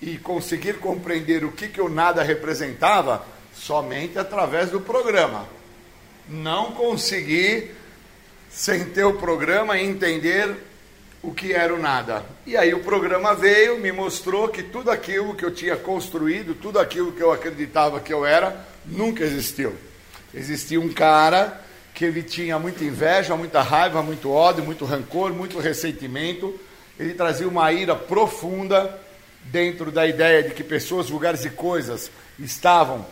e conseguir compreender o que, que o nada representava somente através do programa. Não conseguir, sem ter o programa, entender o que era o nada. E aí o programa veio, me mostrou que tudo aquilo que eu tinha construído, tudo aquilo que eu acreditava que eu era, nunca existiu. Existia um cara que ele tinha muita inveja, muita raiva, muito ódio, muito rancor, muito ressentimento. Ele trazia uma ira profunda dentro da ideia de que pessoas, lugares e coisas estavam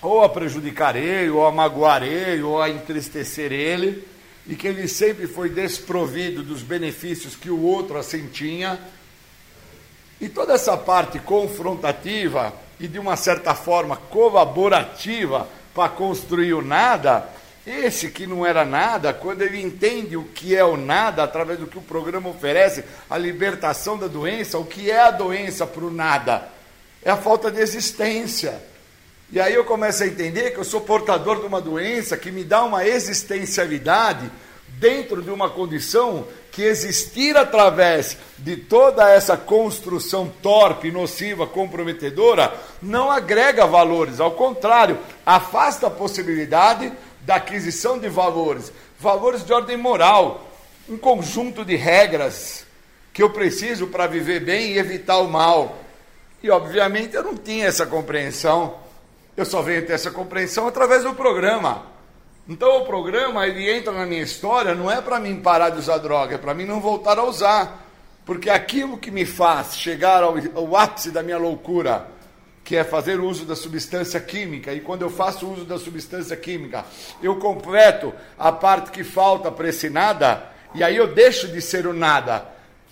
ou a prejudicar ele, ou a magoar ele, ou a entristecer ele e que ele sempre foi desprovido dos benefícios que o outro assim tinha. E toda essa parte confrontativa e de uma certa forma colaborativa para construir o nada, esse que não era nada, quando ele entende o que é o nada, através do que o programa oferece, a libertação da doença, o que é a doença para o nada? É a falta de existência. E aí eu começo a entender que eu sou portador de uma doença que me dá uma existencialidade dentro de uma condição que existir através de toda essa construção torpe, nociva, comprometedora, não agrega valores, ao contrário, afasta a possibilidade da aquisição de valores, valores de ordem moral, um conjunto de regras que eu preciso para viver bem e evitar o mal. E obviamente eu não tinha essa compreensão. Eu só venho ter essa compreensão através do programa. Então o programa ele entra na minha história não é para mim parar de usar droga, é para mim não voltar a usar. Porque aquilo que me faz chegar ao, ao ápice da minha loucura, que é fazer uso da substância química, e quando eu faço uso da substância química, eu completo a parte que falta para esse nada, e aí eu deixo de ser o nada.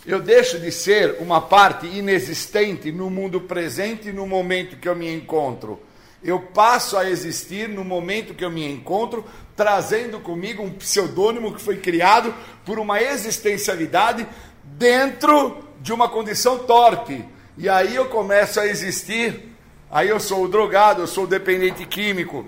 Eu deixo de ser uma parte inexistente no mundo presente no momento que eu me encontro. Eu passo a existir no momento que eu me encontro, trazendo comigo um pseudônimo que foi criado por uma existencialidade dentro de uma condição torpe. E aí eu começo a existir. Aí eu sou o drogado, eu sou o dependente químico.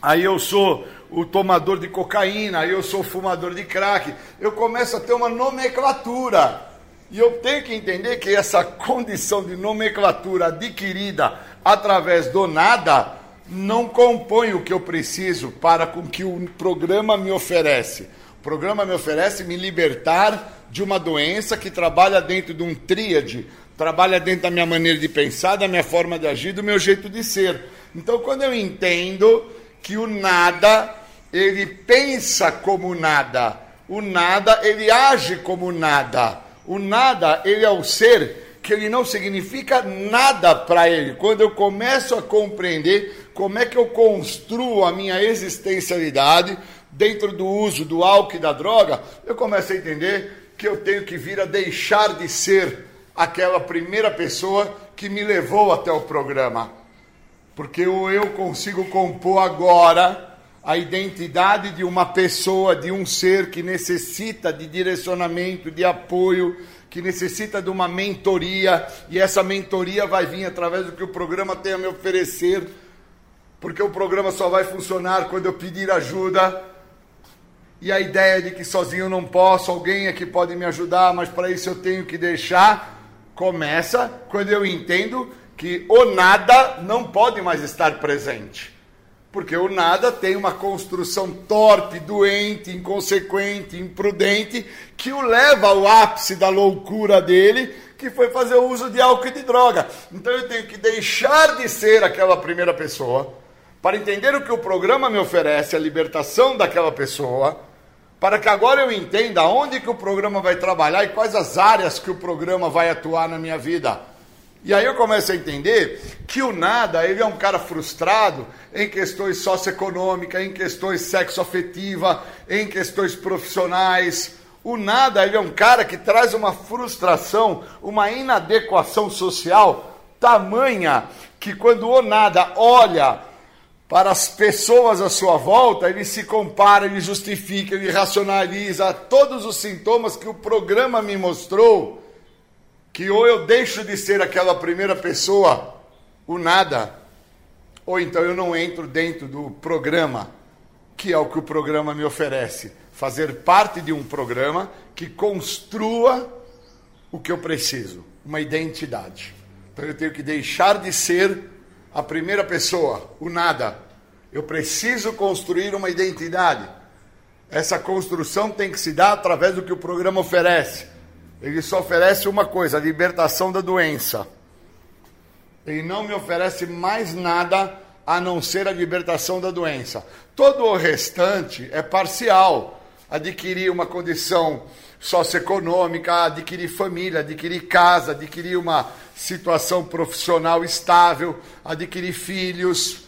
Aí eu sou o tomador de cocaína, aí eu sou o fumador de crack. Eu começo a ter uma nomenclatura. E eu tenho que entender que essa condição de nomenclatura adquirida através do nada, não compõe o que eu preciso para com que o programa me oferece. O programa me oferece me libertar de uma doença que trabalha dentro de um tríade, trabalha dentro da minha maneira de pensar, da minha forma de agir, do meu jeito de ser. Então, quando eu entendo que o nada, ele pensa como nada, o nada, ele age como nada, o nada, ele é o ser que ele não significa nada para ele. Quando eu começo a compreender como é que eu construo a minha existencialidade dentro do uso do álcool e da droga, eu começo a entender que eu tenho que vir a deixar de ser aquela primeira pessoa que me levou até o programa. Porque o eu consigo compor agora a identidade de uma pessoa, de um ser que necessita de direcionamento, de apoio, que necessita de uma mentoria, e essa mentoria vai vir através do que o programa tem a me oferecer, porque o programa só vai funcionar quando eu pedir ajuda. E a ideia de que sozinho não posso, alguém é que pode me ajudar, mas para isso eu tenho que deixar, começa quando eu entendo que o nada não pode mais estar presente. Porque o nada tem uma construção torpe, doente, inconsequente, imprudente, que o leva ao ápice da loucura dele, que foi fazer o uso de álcool e de droga. Então eu tenho que deixar de ser aquela primeira pessoa, para entender o que o programa me oferece, a libertação daquela pessoa, para que agora eu entenda onde que o programa vai trabalhar e quais as áreas que o programa vai atuar na minha vida. E aí eu começo a entender que o nada, ele é um cara frustrado em questões socioeconômicas, em questões sexoafetiva, em questões profissionais. O nada, ele é um cara que traz uma frustração, uma inadequação social tamanha que quando o nada olha para as pessoas à sua volta, ele se compara, ele justifica, ele racionaliza todos os sintomas que o programa me mostrou que ou eu deixo de ser aquela primeira pessoa, o nada, ou então eu não entro dentro do programa, que é o que o programa me oferece. Fazer parte de um programa que construa o que eu preciso, uma identidade. Então eu tenho que deixar de ser a primeira pessoa, o nada. Eu preciso construir uma identidade. Essa construção tem que se dar através do que o programa oferece. Ele só oferece uma coisa, a libertação da doença. Ele não me oferece mais nada a não ser a libertação da doença. Todo o restante é parcial. Adquirir uma condição socioeconômica, adquirir família, adquirir casa, adquirir uma situação profissional estável, adquirir filhos.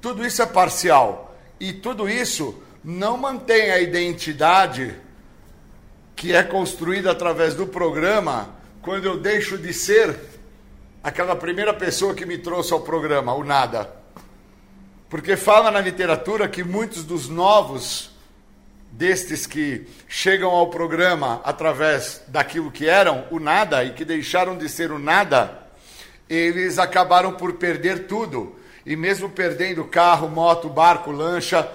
Tudo isso é parcial. E tudo isso não mantém a identidade que é construída através do programa, quando eu deixo de ser aquela primeira pessoa que me trouxe ao programa, o nada. Porque fala na literatura que muitos dos novos, destes que chegam ao programa através daquilo que eram, o nada, e que deixaram de ser o nada, eles acabaram por perder tudo. E mesmo perdendo carro, moto, barco, lancha,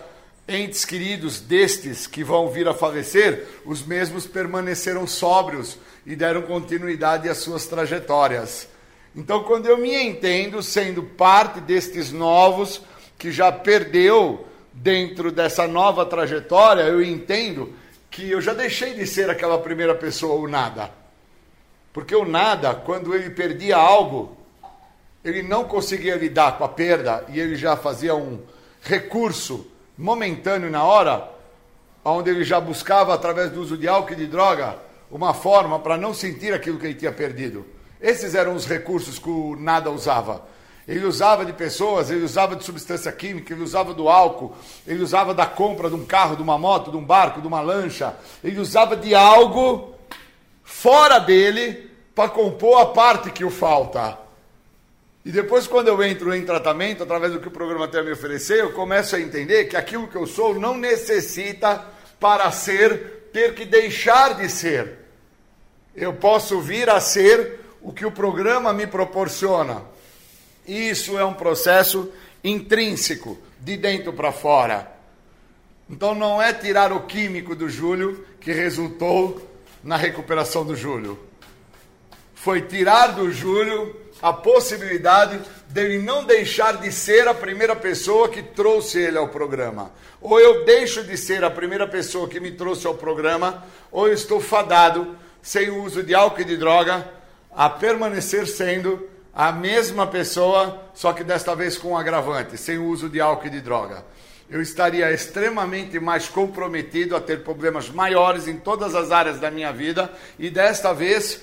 entes queridos destes que vão vir a falecer, os mesmos permaneceram sóbrios e deram continuidade às suas trajetórias. Então, quando eu me entendo sendo parte destes novos que já perdeu dentro dessa nova trajetória, eu entendo que eu já deixei de ser aquela primeira pessoa, o nada. Porque o nada, quando ele perdia algo, ele não conseguia lidar com a perda e ele já fazia um recurso momentâneo na hora, onde ele já buscava, através do uso de álcool e de droga, uma forma para não sentir aquilo que ele tinha perdido. Esses eram os recursos que o nada usava. Ele usava de pessoas, ele usava de substância química, ele usava do álcool, ele usava da compra de um carro, de uma moto, de um barco, de uma lancha. Ele usava de algo fora dele para compor a parte que o falta. E depois, quando eu entro em tratamento, através do que o programa tem a me oferecer, eu começo a entender que aquilo que eu sou não necessita, para ser, ter que deixar de ser. Eu posso vir a ser o que o programa me proporciona. Isso é um processo intrínseco, de dentro para fora. Então não é tirar o químico do Júlio que resultou na recuperação do Júlio. Foi tirar do Júlio a possibilidade dele não deixar de ser a primeira pessoa que trouxe ele ao programa. Ou eu deixo de ser a primeira pessoa que me trouxe ao programa, ou eu estou fadado, sem o uso de álcool e de droga, a permanecer sendo a mesma pessoa, só que desta vez com um agravante, sem o uso de álcool e de droga. Eu estaria extremamente mais comprometido a ter problemas maiores em todas as áreas da minha vida e desta vez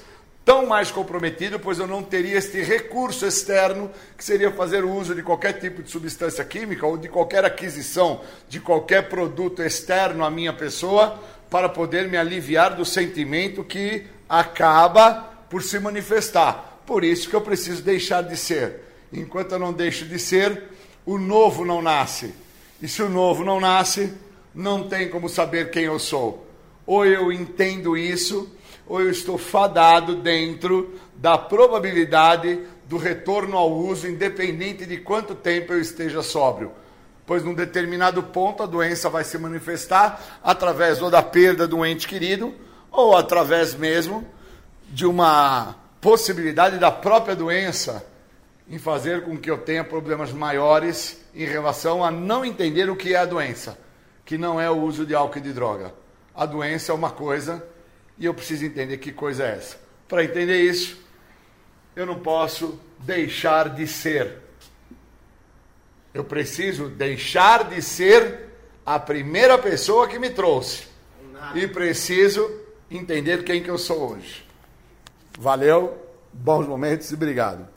tão mais comprometido, pois eu não teria este recurso externo, que seria fazer uso de qualquer tipo de substância química ou de qualquer aquisição de qualquer produto externo à minha pessoa, para poder me aliviar do sentimento que acaba por se manifestar. Por isso que eu preciso deixar de ser. Enquanto eu não deixo de ser, o novo não nasce. E se o novo não nasce, não tem como saber quem eu sou. Ou eu entendo isso, ou eu estou fadado dentro da probabilidade do retorno ao uso, independente de quanto tempo eu esteja sóbrio. Pois num determinado ponto a doença vai se manifestar através ou da perda do ente querido, ou através mesmo de uma possibilidade da própria doença em fazer com que eu tenha problemas maiores em relação a não entender o que é a doença, que não é o uso de álcool e de droga. A doença é uma coisa e eu preciso entender que coisa é essa. Para entender isso, eu não posso deixar de ser. Eu preciso deixar de ser a primeira pessoa que me trouxe. E preciso entender quem que eu sou hoje. Valeu, bons momentos e obrigado.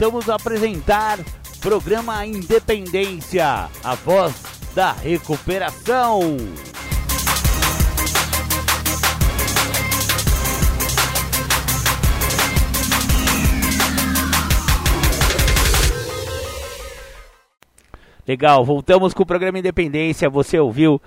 Voltamos a apresentar programa Independência, a voz da recuperação. Legal, voltamos com o programa Independência. Você ouviu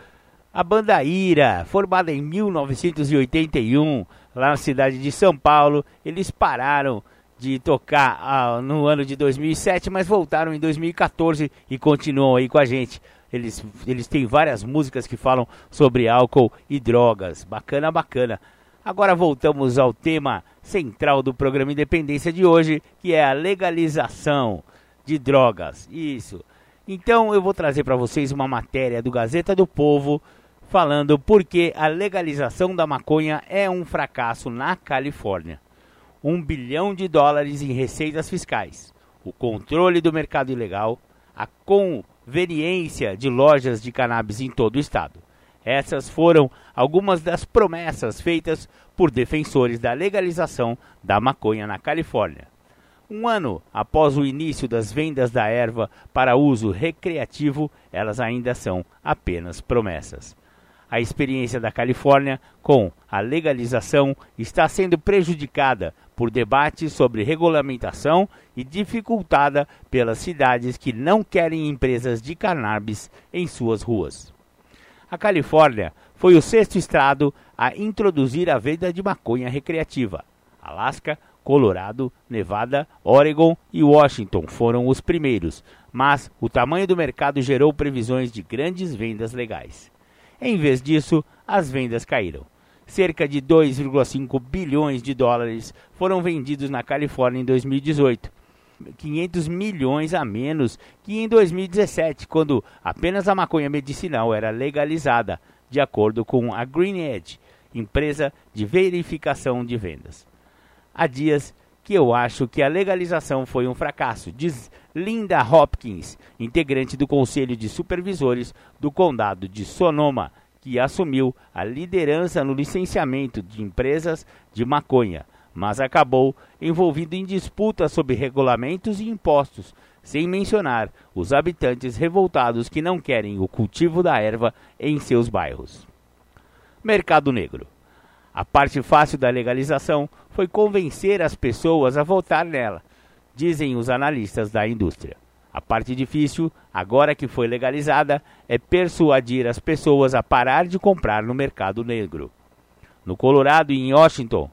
a banda Ira, formada em 1981, lá na cidade de São Paulo. Eles pararam de tocar ah, no ano de 2007, mas voltaram em 2014 e continuam aí com a gente. Eles, eles têm várias músicas que falam sobre álcool e drogas. Bacana, bacana. Agora voltamos ao tema central do programa Independência de hoje, que é a legalização de drogas. Isso. Então eu vou trazer para vocês uma matéria do Gazeta do Povo falando por que a legalização da maconha é um fracasso na Califórnia. Um bilhão de dólares em receitas fiscais, o controle do mercado ilegal, a conveniência de lojas de cannabis em todo o estado. Essas foram algumas das promessas feitas por defensores da legalização da maconha na Califórnia. Um ano após o início das vendas da erva para uso recreativo, elas ainda são apenas promessas. A experiência da Califórnia com a legalização está sendo prejudicada por debates sobre regulamentação e dificultada pelas cidades que não querem empresas de cannabis em suas ruas. A Califórnia foi o sexto estado a introduzir a venda de maconha recreativa. Alasca Colorado, Nevada, Oregon e Washington foram os primeiros, mas o tamanho do mercado gerou previsões de grandes vendas legais. Em vez disso, as vendas caíram. Cerca de 2,5 bilhões de dólares foram vendidos na Califórnia em 2018. 500 milhões a menos que em 2017, quando apenas a maconha medicinal era legalizada, de acordo com a Green Edge, empresa de verificação de vendas há dias que eu acho que a legalização foi um fracasso, diz Linda Hopkins, integrante do Conselho de Supervisores do Condado de Sonoma, que assumiu a liderança no licenciamento de empresas de maconha, mas acabou envolvido em disputas sobre regulamentos e impostos, sem mencionar os habitantes revoltados que não querem o cultivo da erva em seus bairros. Mercado Negro. A parte fácil da legalização foi convencer as pessoas a votar nela, dizem os analistas da indústria. A parte difícil, agora que foi legalizada, é persuadir as pessoas a parar de comprar no mercado negro. No Colorado e em Washington,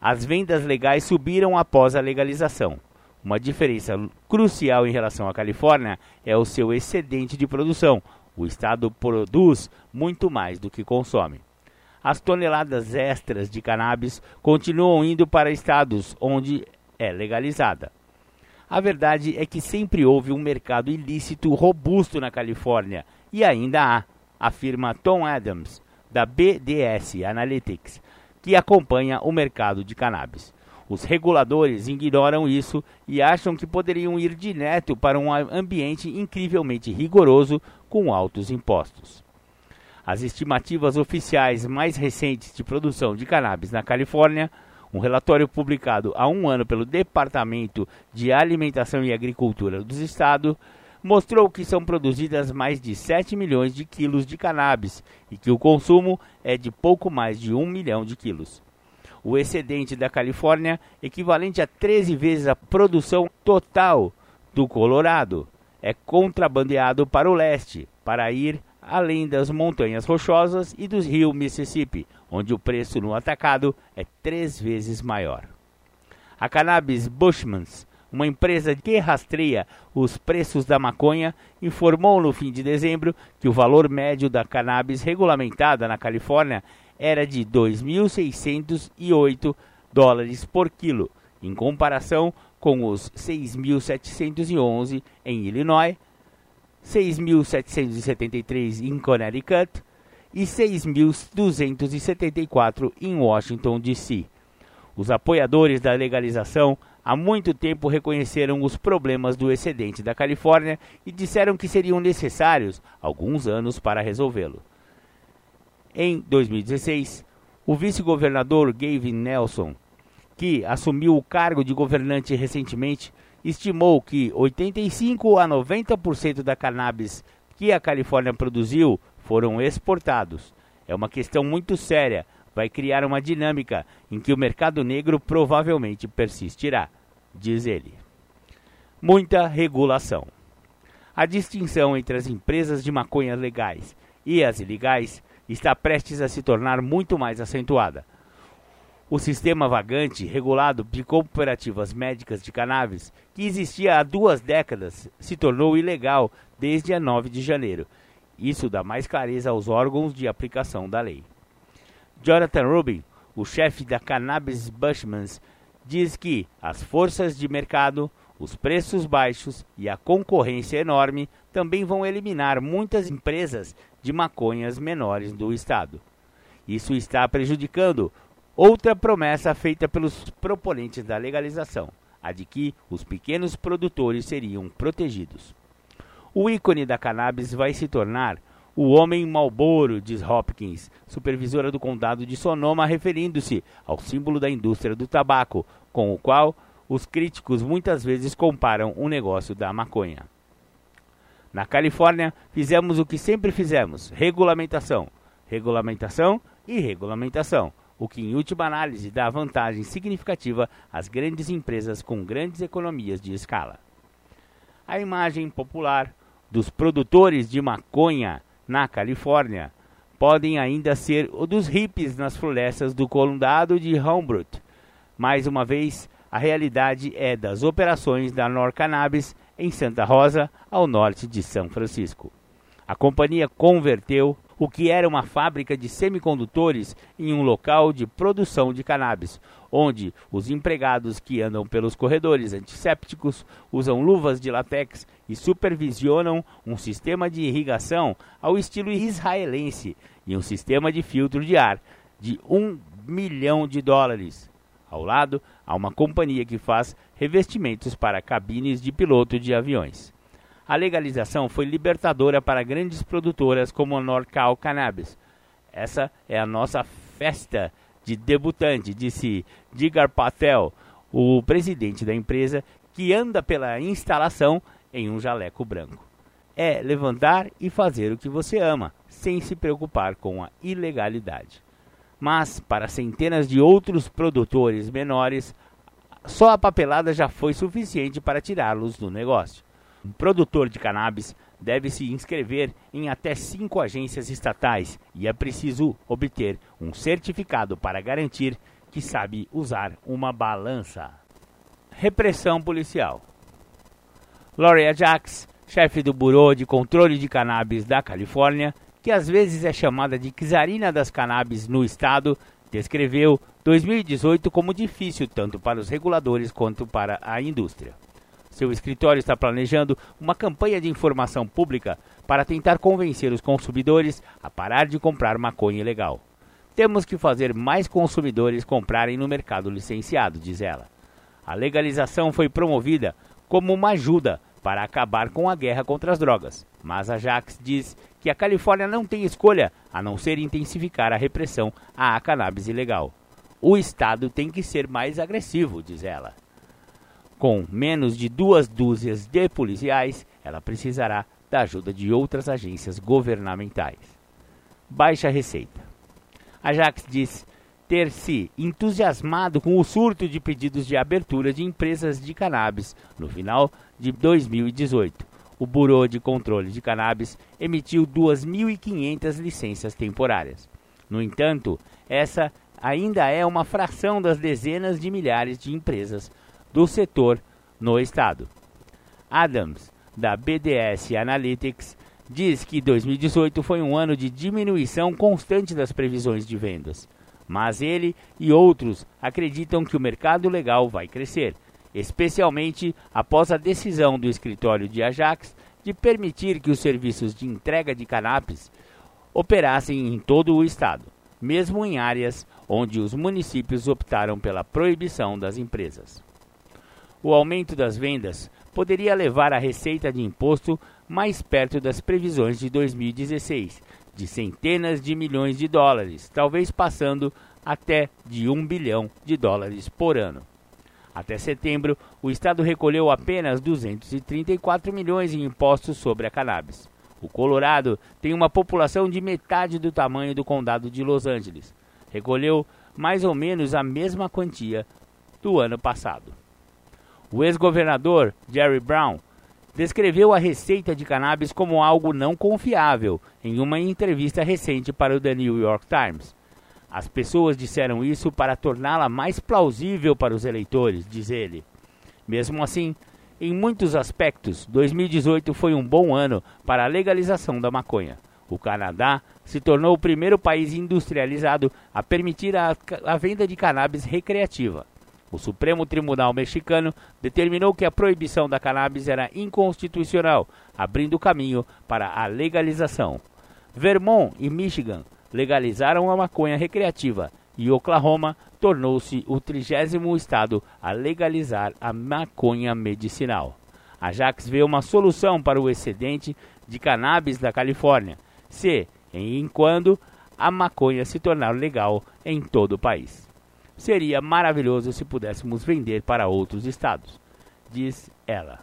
as vendas legais subiram após a legalização. Uma diferença crucial em relação à Califórnia é o seu excedente de produção. O estado produz muito mais do que consome as toneladas extras de cannabis continuam indo para estados onde é legalizada. A verdade é que sempre houve um mercado ilícito robusto na Califórnia e ainda há, afirma Tom Adams, da BDS Analytics, que acompanha o mercado de cannabis. Os reguladores ignoram isso e acham que poderiam ir direto para um ambiente incrivelmente rigoroso com altos impostos. As estimativas oficiais mais recentes de produção de cannabis na Califórnia, Um relatório publicado há um ano pelo Departamento de Alimentação e Agricultura dos Estados mostrou que são produzidas mais de 7 milhões de quilos de cannabis e que o consumo é de pouco mais de 1 milhão de quilos. O excedente da Califórnia, equivalente a 13 vezes a produção total do Colorado, é contrabandeado para o leste, para ir além das montanhas rochosas e dos rios Mississippi, onde o preço no atacado é três vezes maior. A Cannabis Bushmans, uma empresa que rastreia os preços da maconha, informou no fim de dezembro que o valor médio da cannabis regulamentada na Califórnia era de 2.608 dólares por quilo, em comparação com os 6.711 em Illinois, 6.773 em Connecticut e 6.274 em Washington, D.C. Os apoiadores da legalização há muito tempo reconheceram os problemas do excedente da Califórnia e disseram que seriam necessários alguns anos para resolvê-lo. Em 2016, o vice-governador Gavin Nelson, que assumiu o cargo de governante recentemente, estimou que 85 a 90% da cannabis que a Califórnia produziu foram exportados. É uma questão muito séria, vai criar uma dinâmica em que o mercado negro provavelmente persistirá, diz ele. Muita regulação. A distinção entre as empresas de maconha legais e as ilegais está prestes a se tornar muito mais acentuada. O sistema vagante regulado de cooperativas médicas de cannabis, que existia há duas décadas, se tornou ilegal desde a 9 de janeiro isso dá mais clareza aos órgãos de aplicação da lei. Jonathan Rubin, o chefe da Cannabis Bushmans, diz que as forças de mercado, os preços baixos e a concorrência enorme também vão eliminar muitas empresas de maconhas menores do estado. Isso está prejudicando outra promessa feita pelos proponentes da legalização, a de que os pequenos produtores seriam protegidos. O ícone da cannabis vai se tornar o Homem Malboro, diz Hopkins, supervisora do condado de Sonoma, referindo-se ao símbolo da indústria do tabaco, com o qual os críticos muitas vezes comparam o negócio da maconha. Na Califórnia, fizemos o que sempre fizemos: regulamentação, regulamentação e regulamentação, o que, em última análise, dá vantagem significativa às grandes empresas com grandes economias de escala. A imagem popular dos produtores de maconha na Califórnia podem ainda ser o dos hippies nas florestas do condado de Humboldt. Mais uma vez, a realidade é das operações da Nor Cannabis em Santa Rosa, ao norte de São Francisco. A companhia converteu o que era uma fábrica de semicondutores em um local de produção de cannabis, onde os empregados que andam pelos corredores antissépticos usam luvas de látex e supervisionam um sistema de irrigação ao estilo israelense e um sistema de filtro de ar de um milhão de dólares. Ao lado, há uma companhia que faz revestimentos para cabines de piloto de aviões. A legalização foi libertadora para grandes produtoras como a Norcal Cannabis. Essa é a nossa festa de debutante, disse Digar Patel, o presidente da empresa, que anda pela instalação em um jaleco branco. É levantar e fazer o que você ama, sem se preocupar com a ilegalidade. Mas, para centenas de outros produtores menores, só a papelada já foi suficiente para tirá-los do negócio. Um produtor de cannabis deve se inscrever em até cinco agências estatais e é preciso obter um certificado para garantir que sabe usar uma balança. Repressão policial. Gloria Jax, chefe do Bureau de Controle de Cannabis da Califórnia, que às vezes é chamada de czarina das cannabis no estado, descreveu 2018 como difícil tanto para os reguladores quanto para a indústria. Seu escritório está planejando uma campanha de informação pública para tentar convencer os consumidores a parar de comprar maconha ilegal. Temos que fazer mais consumidores comprarem no mercado licenciado, diz ela. A legalização foi promovida como uma ajuda para acabar com a guerra contra as drogas, mas a Jax diz que a Califórnia não tem escolha a não ser intensificar a repressão à cannabis ilegal. o Estado tem que ser mais agressivo, diz ela. Com menos de duas dúzias de policiais, ela precisará da ajuda de outras agências governamentais. Baixa receita. Ajax diz ter se entusiasmado com o surto de pedidos de abertura de empresas de cannabis no final de 2018. O Bureau de Controle de Cannabis emitiu 2.500 licenças temporárias. No entanto, essa ainda é uma fração das dezenas de milhares de empresas do setor no estado. Adams, da BDS Analytics, diz que 2018 foi um ano de diminuição constante das previsões de vendas, mas ele e outros acreditam que o mercado legal vai crescer, especialmente após a decisão do escritório de Ajax de permitir que os serviços de entrega de canapes operassem em todo o estado, mesmo em áreas onde os municípios optaram pela proibição das empresas. O aumento das vendas poderia levar a receita de imposto mais perto das previsões de 2016, de centenas de milhões de dólares, talvez passando até de um bilhão de dólares por ano. Até setembro, o Estado recolheu apenas 234 milhões em impostos sobre a cannabis. O Colorado tem uma população de metade do tamanho do condado de Los Angeles. Recolheu mais ou menos a mesma quantia do ano passado. O ex-governador Jerry Brown descreveu a receita de cannabis como algo não confiável em uma entrevista recente para o The New York Times. As pessoas disseram isso para torná-la mais plausível para os eleitores, diz ele. Mesmo assim, em muitos aspectos, 2018 foi um bom ano para a legalização da maconha. O Canadá se tornou o primeiro país industrializado a permitir a, a venda de cannabis recreativa. O Supremo Tribunal Mexicano determinou que a proibição da cannabis era inconstitucional, abrindo caminho para a legalização. Vermont e Michigan legalizaram a maconha recreativa e Oklahoma tornou-se o trigésimo estado a legalizar a maconha medicinal. A Jax vê uma solução para o excedente de cannabis da Califórnia, se e quando a maconha se tornar legal em todo o país. Seria maravilhoso se pudéssemos vender para outros estados, diz ela.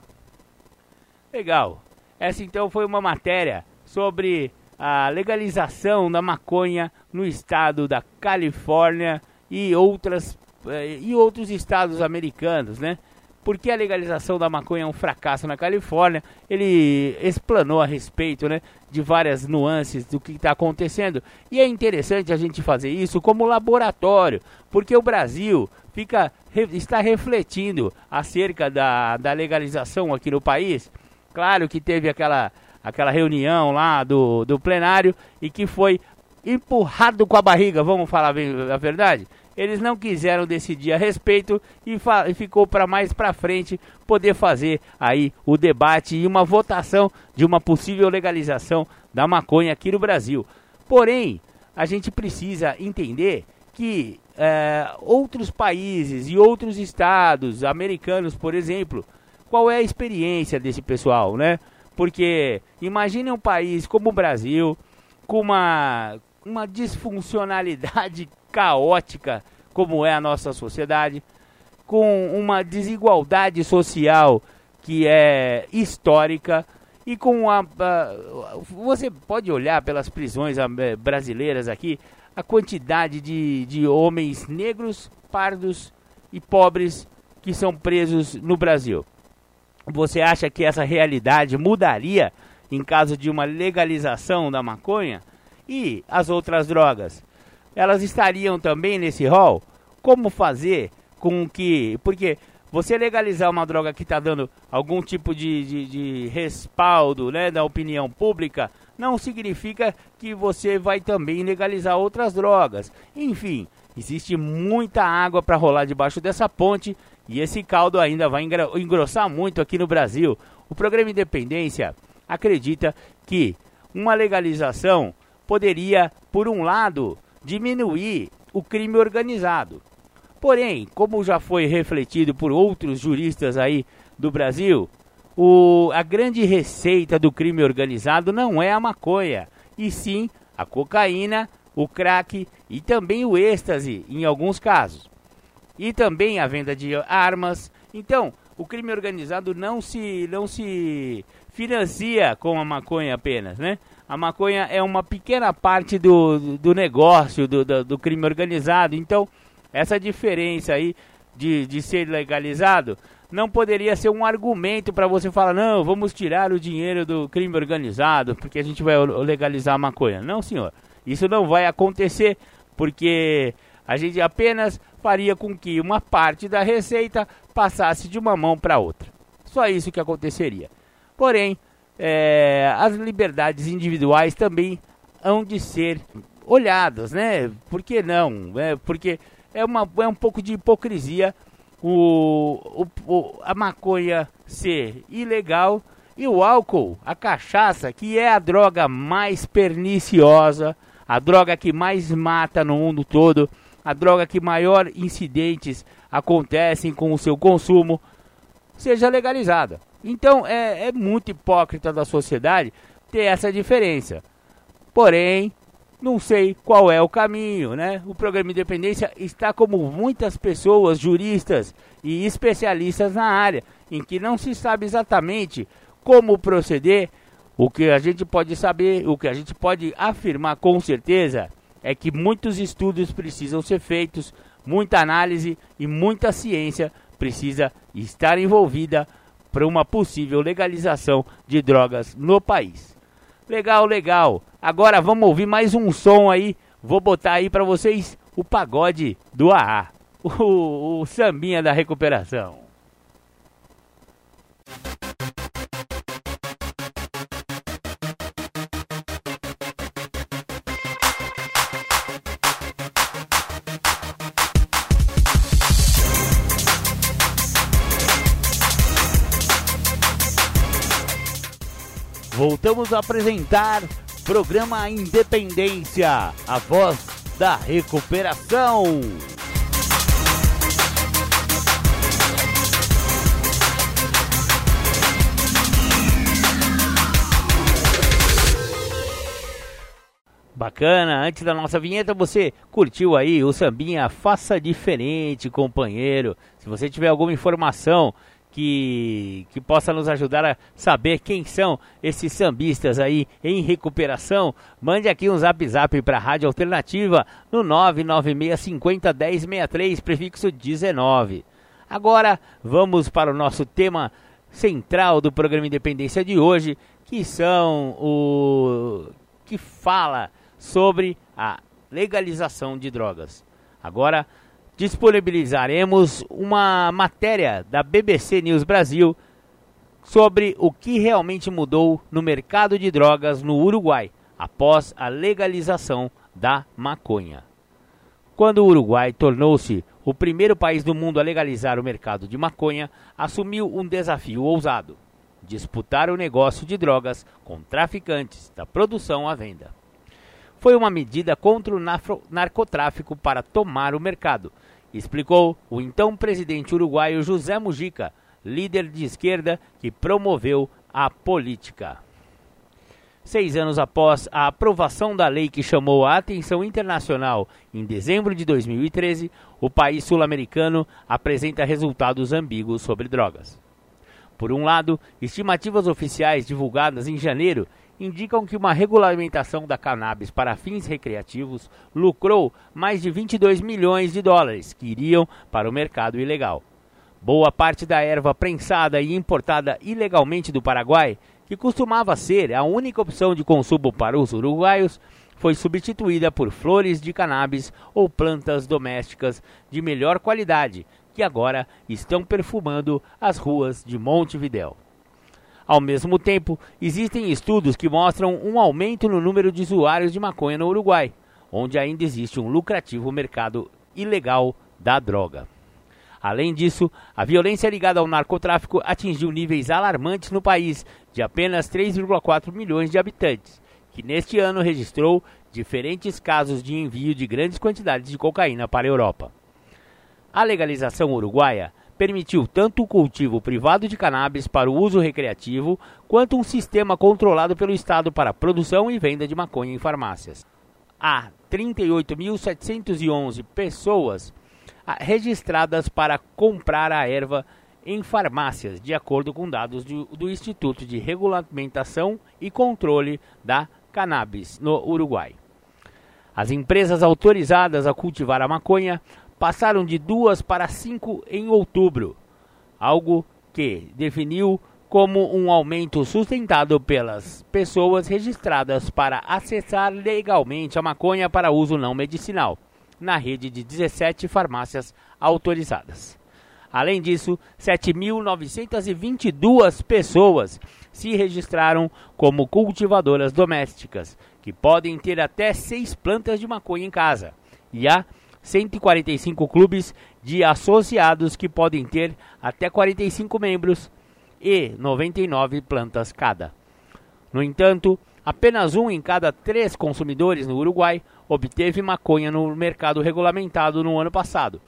Legal. Essa então foi uma matéria sobre a legalização da maconha no estado da Califórnia e outras eh, e outros estados americanos, né? Porque a legalização da maconha é um fracasso na Califórnia, ele explanou a respeito, né, de várias nuances do que está acontecendo. E é interessante a gente fazer isso como laboratório, porque o Brasil fica está refletindo acerca da, da legalização aqui no país. Claro que teve aquela aquela reunião lá do, do plenário e que foi empurrado com a barriga, vamos falar a verdade? Eles não quiseram decidir a respeito e, ficou para mais para frente poder fazer aí o debate e uma votação de uma possível legalização da maconha aqui no Brasil. Porém, a gente precisa entender que é, outros países e outros estados americanos, por exemplo, qual é a experiência desse pessoal, né? Porque imagine um país como o Brasil, com uma, uma disfuncionalidade caótica como é a nossa sociedade, com uma desigualdade social que é histórica e com a, a você pode olhar pelas prisões eh, brasileiras aqui a quantidade de, de homens negros, pardos e pobres que são presos no Brasil. Você acha que essa realidade mudaria em caso de uma legalização da maconha? E as outras drogas? Elas estariam também nesse rol? Como fazer com que. Porque você legalizar uma droga que está dando algum tipo de, de, de, respaldo né, da opinião pública não significa que você vai também legalizar outras drogas. Enfim, existe muita água para rolar debaixo dessa ponte e esse caldo ainda vai engrossar muito aqui no Brasil. O programa Independência acredita que uma legalização poderia, por um lado, diminuir o crime organizado. Porém, como já foi refletido por outros juristas aí do Brasil, o, a grande receita do crime organizado não é a maconha, e sim a cocaína, o crack e também o êxtase em alguns casos. E também a venda de armas. Então, o crime organizado não se não se financia com a maconha apenas, né? A maconha é uma pequena parte do, do negócio do, do, do crime organizado. Então, essa diferença aí de, de ser legalizado não poderia ser um argumento para você falar, não, vamos tirar o dinheiro do crime organizado, porque a gente vai legalizar a maconha. Não, senhor. Isso não vai acontecer, porque a gente apenas faria com que uma parte da receita passasse de uma mão para outra. Só isso que aconteceria. Porém, é, as liberdades individuais também hão de ser olhadas, né? Por que não? É, porque é, uma, é um pouco de hipocrisia o, o, a maconha ser ilegal e o álcool, a cachaça, que é a droga mais perniciosa, a droga que mais mata no mundo todo, a droga que maior incidentes acontecem com o seu consumo, seja legalizada. Então é, é muito hipócrita da sociedade ter essa diferença. Porém, não sei qual é o caminho, né? O programa Independência está como muitas pessoas, juristas e especialistas na área, em que não se sabe exatamente como proceder. O que a gente pode saber, o que a gente pode afirmar com certeza é que muitos estudos precisam ser feitos, muita análise e muita ciência precisa estar envolvida para uma possível legalização de drogas no país. Legal, legal. Agora vamos ouvir mais um som aí. Vou botar aí para vocês o pagode do AA. O, o sambinha da recuperação. Voltamos a apresentar programa Independência, a voz da recuperação. Bacana, antes da nossa vinheta você curtiu aí o sambinha Faça Diferente, companheiro. Se você tiver alguma informação que, que possa nos ajudar a saber quem são esses sambistas aí em recuperação, mande aqui um zap zap para a Rádio Alternativa no 996501063, prefixo 19. Agora vamos para o nosso tema central do programa Independência de hoje, que são o que fala sobre a legalização de drogas. Agora disponibilizaremos uma matéria da BBC News Brasil sobre o que realmente mudou no mercado de drogas no Uruguai após a legalização da maconha. Quando o Uruguai tornou-se o primeiro país do mundo a legalizar o mercado de maconha, assumiu um desafio ousado: disputar o negócio de drogas com traficantes da produção à venda. Foi uma medida contra o narcotráfico para tomar o mercado, explicou o então presidente uruguaio José Mujica, líder de esquerda que promoveu a política. Seis anos após a aprovação da lei que chamou a atenção internacional em dezembro de 2013, o país sul-americano apresenta resultados ambíguos sobre drogas. Por um lado, estimativas oficiais divulgadas em janeiro indicam que uma regulamentação da cannabis para fins recreativos lucrou mais de 22 milhões de dólares que iriam para o mercado ilegal. Boa parte da erva prensada e importada ilegalmente do Paraguai, que costumava ser a única opção de consumo para os uruguaios, foi substituída por flores de cannabis ou plantas domésticas de melhor qualidade, que agora estão perfumando as ruas de Montevidéu. Ao mesmo tempo, existem estudos que mostram um aumento no número de usuários de maconha no Uruguai, onde ainda existe um lucrativo mercado ilegal da droga. Além disso, a violência ligada ao narcotráfico atingiu níveis alarmantes no país, de apenas 3,4 milhões de habitantes, que neste ano registrou diferentes casos de envio de grandes quantidades de cocaína para a Europa. A legalização uruguaia permitiu tanto o cultivo privado de cannabis para o uso recreativo, quanto um sistema controlado pelo Estado para produção e venda de maconha em farmácias. Há 38.711 pessoas ah, registradas para comprar a erva em farmácias, de acordo com dados do, do Instituto de Regulamentação e Controle da Cannabis no Uruguai. As empresas autorizadas a cultivar a maconha passaram de duas para cinco em outubro, algo que definiu como um aumento sustentado pelas pessoas registradas para acessar legalmente a maconha para uso não medicinal, na rede de 17 farmácias autorizadas. Além disso, 7.922 pessoas se registraram como cultivadoras domésticas, que podem ter até seis plantas de maconha em casa, e há 145 clubes de associados que podem ter até 45 membros e 99 plantas cada. No entanto, apenas um em cada três consumidores no Uruguai obteve maconha no mercado regulamentado no ano passado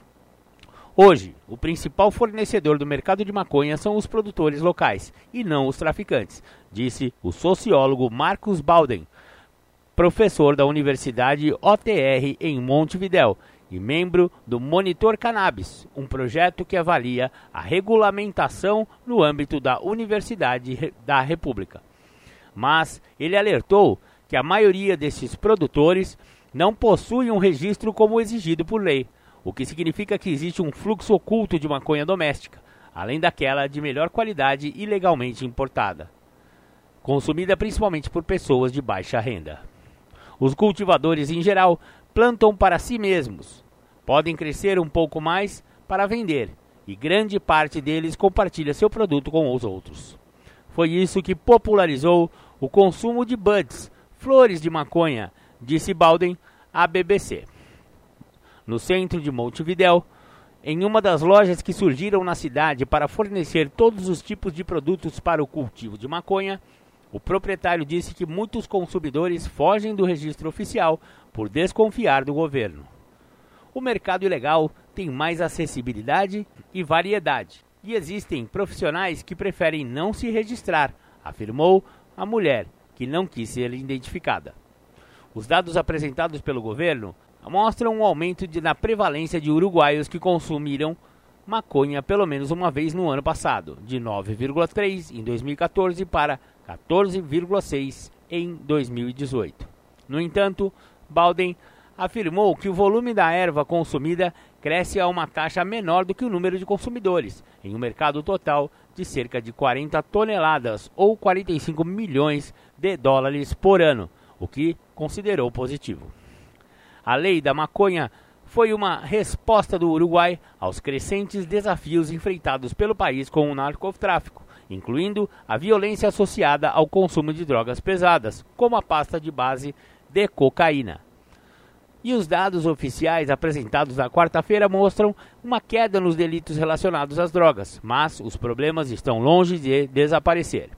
Hoje, o principal fornecedor do mercado de maconha são os produtores locais e não os traficantes, disse o sociólogo Marcos Balden, professor da Universidade OTR em Montevidéu e membro do Monitor Cannabis, um projeto que avalia a regulamentação no âmbito da Universidade da República. Mas ele alertou que a maioria desses produtores não possui um registro como exigido por lei o que significa que existe um fluxo oculto de maconha doméstica, além daquela de melhor qualidade e legalmente importada, consumida principalmente por pessoas de baixa renda. Os cultivadores, em geral, plantam para si mesmos, podem crescer um pouco mais para vender, e grande parte deles compartilha seu produto com os outros. Foi isso que popularizou o consumo de buds, flores de maconha, disse Balden à BBC no centro de Montevidéu, em uma das lojas que surgiram na cidade para fornecer todos os tipos de produtos para o cultivo de maconha, o proprietário disse que muitos consumidores fogem do registro oficial por desconfiar do governo. O mercado ilegal tem mais acessibilidade e variedade, e existem profissionais que preferem não se registrar, afirmou a mulher, que não quis ser identificada. Os dados apresentados pelo governo mostram um aumento de, na prevalência de uruguaios que consumiram maconha pelo menos uma vez no ano passado, de 9,3 em 2014 para 14,6 em 2018. No entanto, Balden afirmou que o volume da erva consumida cresce a uma taxa menor do que o número de consumidores, em um mercado total de cerca de 40 toneladas ou 45 milhões de dólares por ano, o que considerou positivo. A lei da maconha foi uma resposta do Uruguai aos crescentes desafios enfrentados pelo país com o narcotráfico, incluindo a violência associada ao consumo de drogas pesadas, como a pasta de base de cocaína. E os dados oficiais apresentados na quarta-feira mostram uma queda nos delitos relacionados às drogas, mas os problemas estão longe de desaparecer.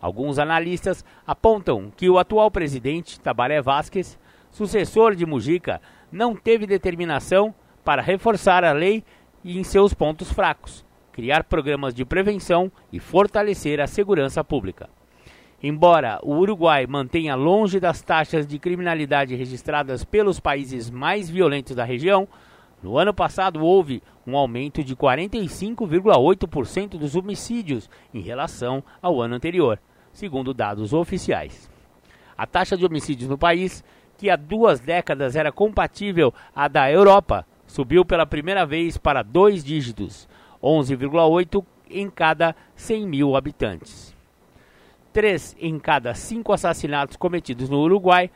Alguns analistas apontam que o atual presidente, Tabaré Vázquez, sucessor de Mujica, não teve determinação para reforçar a lei em seus pontos fracos, criar programas de prevenção e fortalecer a segurança pública. Embora o Uruguai mantenha longe das taxas de criminalidade registradas pelos países mais violentos da região, no ano passado houve um aumento de 45,8% dos homicídios em relação ao ano anterior, segundo dados oficiais. A taxa de homicídios no país que há duas décadas era compatível à da Europa, subiu pela primeira vez para dois dígitos, 11,8 em cada 100 mil habitantes. Três em cada cinco assassinatos cometidos no Uruguai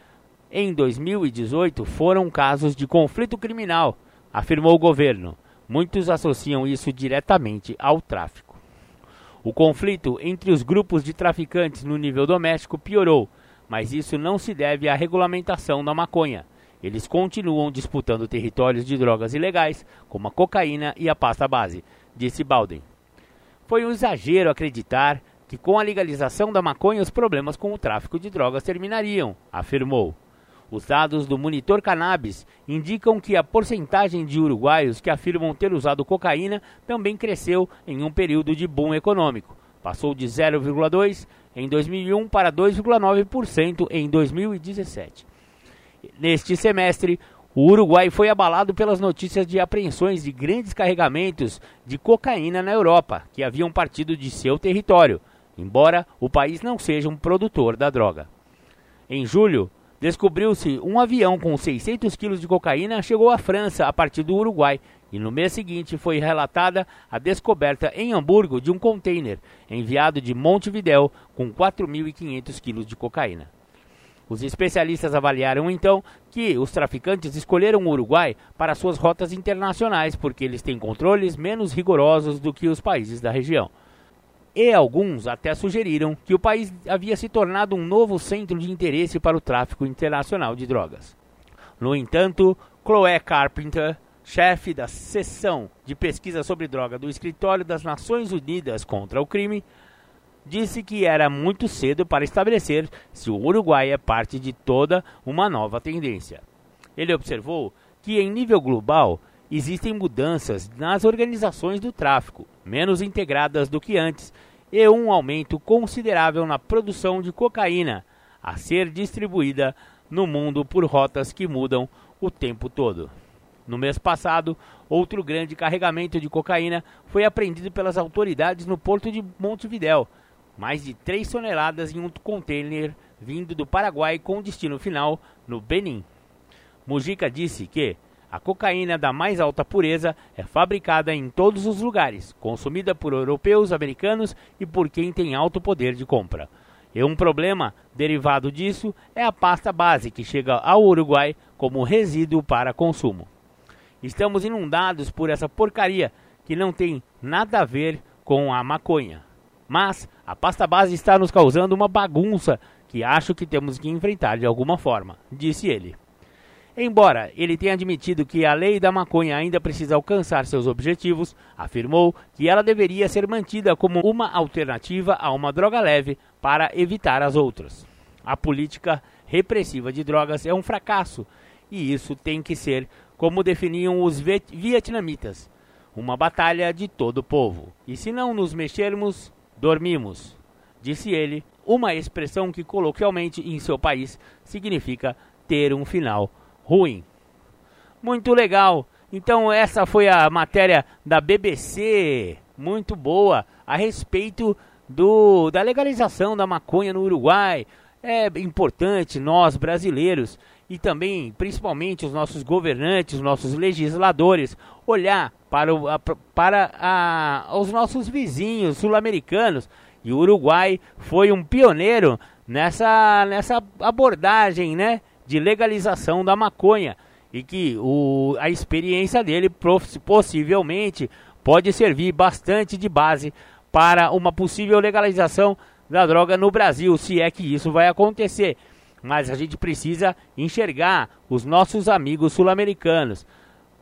em 2018 foram casos de conflito criminal, afirmou o governo. Muitos associam isso diretamente ao tráfico. O conflito entre os grupos de traficantes no nível doméstico piorou mas isso não se deve à regulamentação da maconha. Eles continuam disputando territórios de drogas ilegais, como a cocaína e a pasta base, disse Balden. Foi um exagero acreditar que com a legalização da maconha os problemas com o tráfico de drogas terminariam, afirmou. Os dados do Monitor Cannabis indicam que a porcentagem de uruguaios que afirmam ter usado cocaína também cresceu em um período de boom econômico. Passou de 0,2 em 2001 para 2,9% em 2017. Neste semestre, o Uruguai foi abalado pelas notícias de apreensões de grandes carregamentos de cocaína na Europa, que haviam partido de seu território, embora o país não seja um produtor da droga. Em julho, descobriu-se um avião com 600 quilos de cocaína chegou à França a partir do Uruguai e no mês seguinte foi relatada a descoberta em Hamburgo de um container enviado de Montevidéu com 4.500 quilos de cocaína. Os especialistas avaliaram então que os traficantes escolheram o Uruguai para suas rotas internacionais porque eles têm controles menos rigorosos do que os países da região. E alguns até sugeriram que o país havia se tornado um novo centro de interesse para o tráfico internacional de drogas. No entanto, Chloé Carpenter, chefe da seção de pesquisa sobre droga do Escritório das Nações Unidas contra o Crime, disse que era muito cedo para estabelecer se o Uruguai é parte de toda uma nova tendência. Ele observou que, em nível global, existem mudanças nas organizações do tráfico, menos integradas do que antes, e um aumento considerável na produção de cocaína a ser distribuída no mundo por rotas que mudam o tempo todo. No mês passado, outro grande carregamento de cocaína foi apreendido pelas autoridades no porto de Montevidéu, mais de 3 toneladas em um container vindo do Paraguai com destino final no Benin. Mujica disse que a cocaína da mais alta pureza é fabricada em todos os lugares, consumida por europeus, americanos e por quem tem alto poder de compra. E um problema derivado disso é a pasta base que chega ao Uruguai como resíduo para consumo. Estamos inundados por essa porcaria que não tem nada a ver com a maconha. Mas a pasta base está nos causando uma bagunça que acho que temos que enfrentar de alguma forma, disse ele. Embora ele tenha admitido que a lei da maconha ainda precisa alcançar seus objetivos, afirmou que ela deveria ser mantida como uma alternativa a uma droga leve para evitar as outras. A política repressiva de drogas é um fracasso e isso tem que ser como definiam os vietnamitas, uma batalha de todo o povo. E se não nos mexermos, dormimos, disse ele, uma expressão que coloquialmente em seu país significa ter um final ruim. Muito legal. Então essa foi a matéria da BBC, muito boa, a respeito do da legalização da maconha no Uruguai. É importante nós brasileiros e também, principalmente, os nossos governantes, os nossos legisladores, olhar para, o, a, para a, os nossos vizinhos sul-americanos. E o Uruguai foi um pioneiro nessa, nessa abordagem né, de legalização da maconha. E que o, a experiência dele possivelmente pode servir bastante de base para uma possível legalização da droga no Brasil, se é que isso vai acontecer mas a gente precisa enxergar os nossos amigos sul-americanos.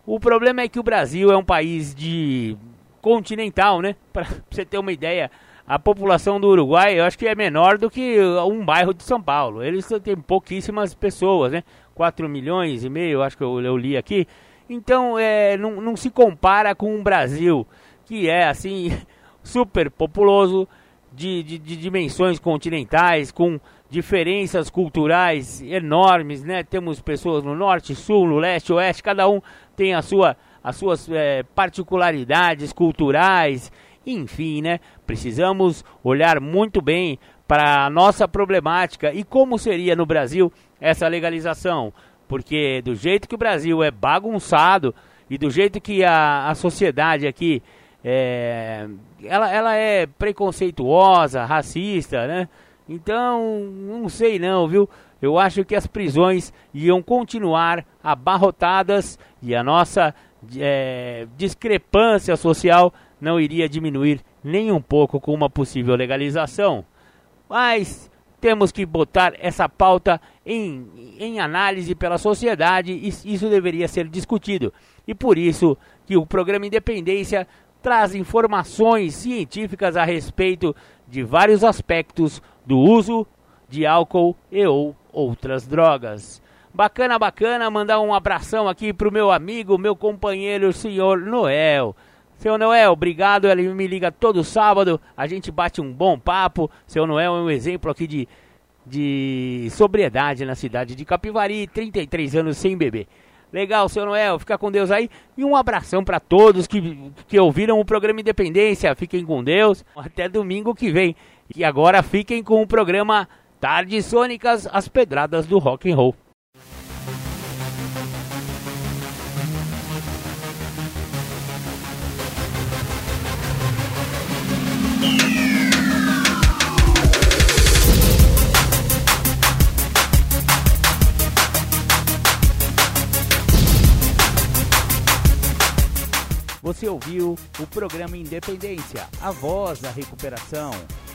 O problema é que o Brasil é um país de continental, né? Para você ter uma ideia, a população do Uruguai eu acho que é menor do que um bairro de São Paulo. Eles têm pouquíssimas pessoas, né? 4 milhões e meio, acho que eu, eu li aqui. Então, é, não, não se compara com o Brasil, que é assim super populoso, de, de, de dimensões continentais, com diferenças culturais enormes, né? Temos pessoas no norte, sul, no leste, oeste, cada um tem a sua, as suas é, particularidades culturais, enfim, né? Precisamos olhar muito bem para a nossa problemática e como seria no Brasil essa legalização, porque do jeito que o Brasil é bagunçado e do jeito que a, a sociedade aqui é, ela, ela é preconceituosa, racista, né? Então, não sei não, viu? Eu acho que as prisões iam continuar abarrotadas e a nossa é, discrepância social não iria diminuir nem um pouco com uma possível legalização. Mas temos que botar essa pauta em, em análise pela sociedade e isso deveria ser discutido. E por isso que o programa Independência traz informações científicas a respeito de vários aspectos do uso de álcool e ou outras drogas. Bacana, bacana, mandar um abração aqui pro meu amigo, meu companheiro, o senhor Noel. Seu Noel, obrigado, ele me liga todo sábado, a gente bate um bom papo. Seu Noel é um exemplo aqui de de sobriedade na cidade de Capivari, 33 anos sem beber. Legal, seu Noel, fica com Deus aí. E um abração para todos que, que ouviram o programa Independência. Fiquem com Deus. Até domingo que vem. E agora fiquem com o programa Tardes Sônicas, as pedradas do rock and roll. Você ouviu o programa Independência, a voz da recuperação,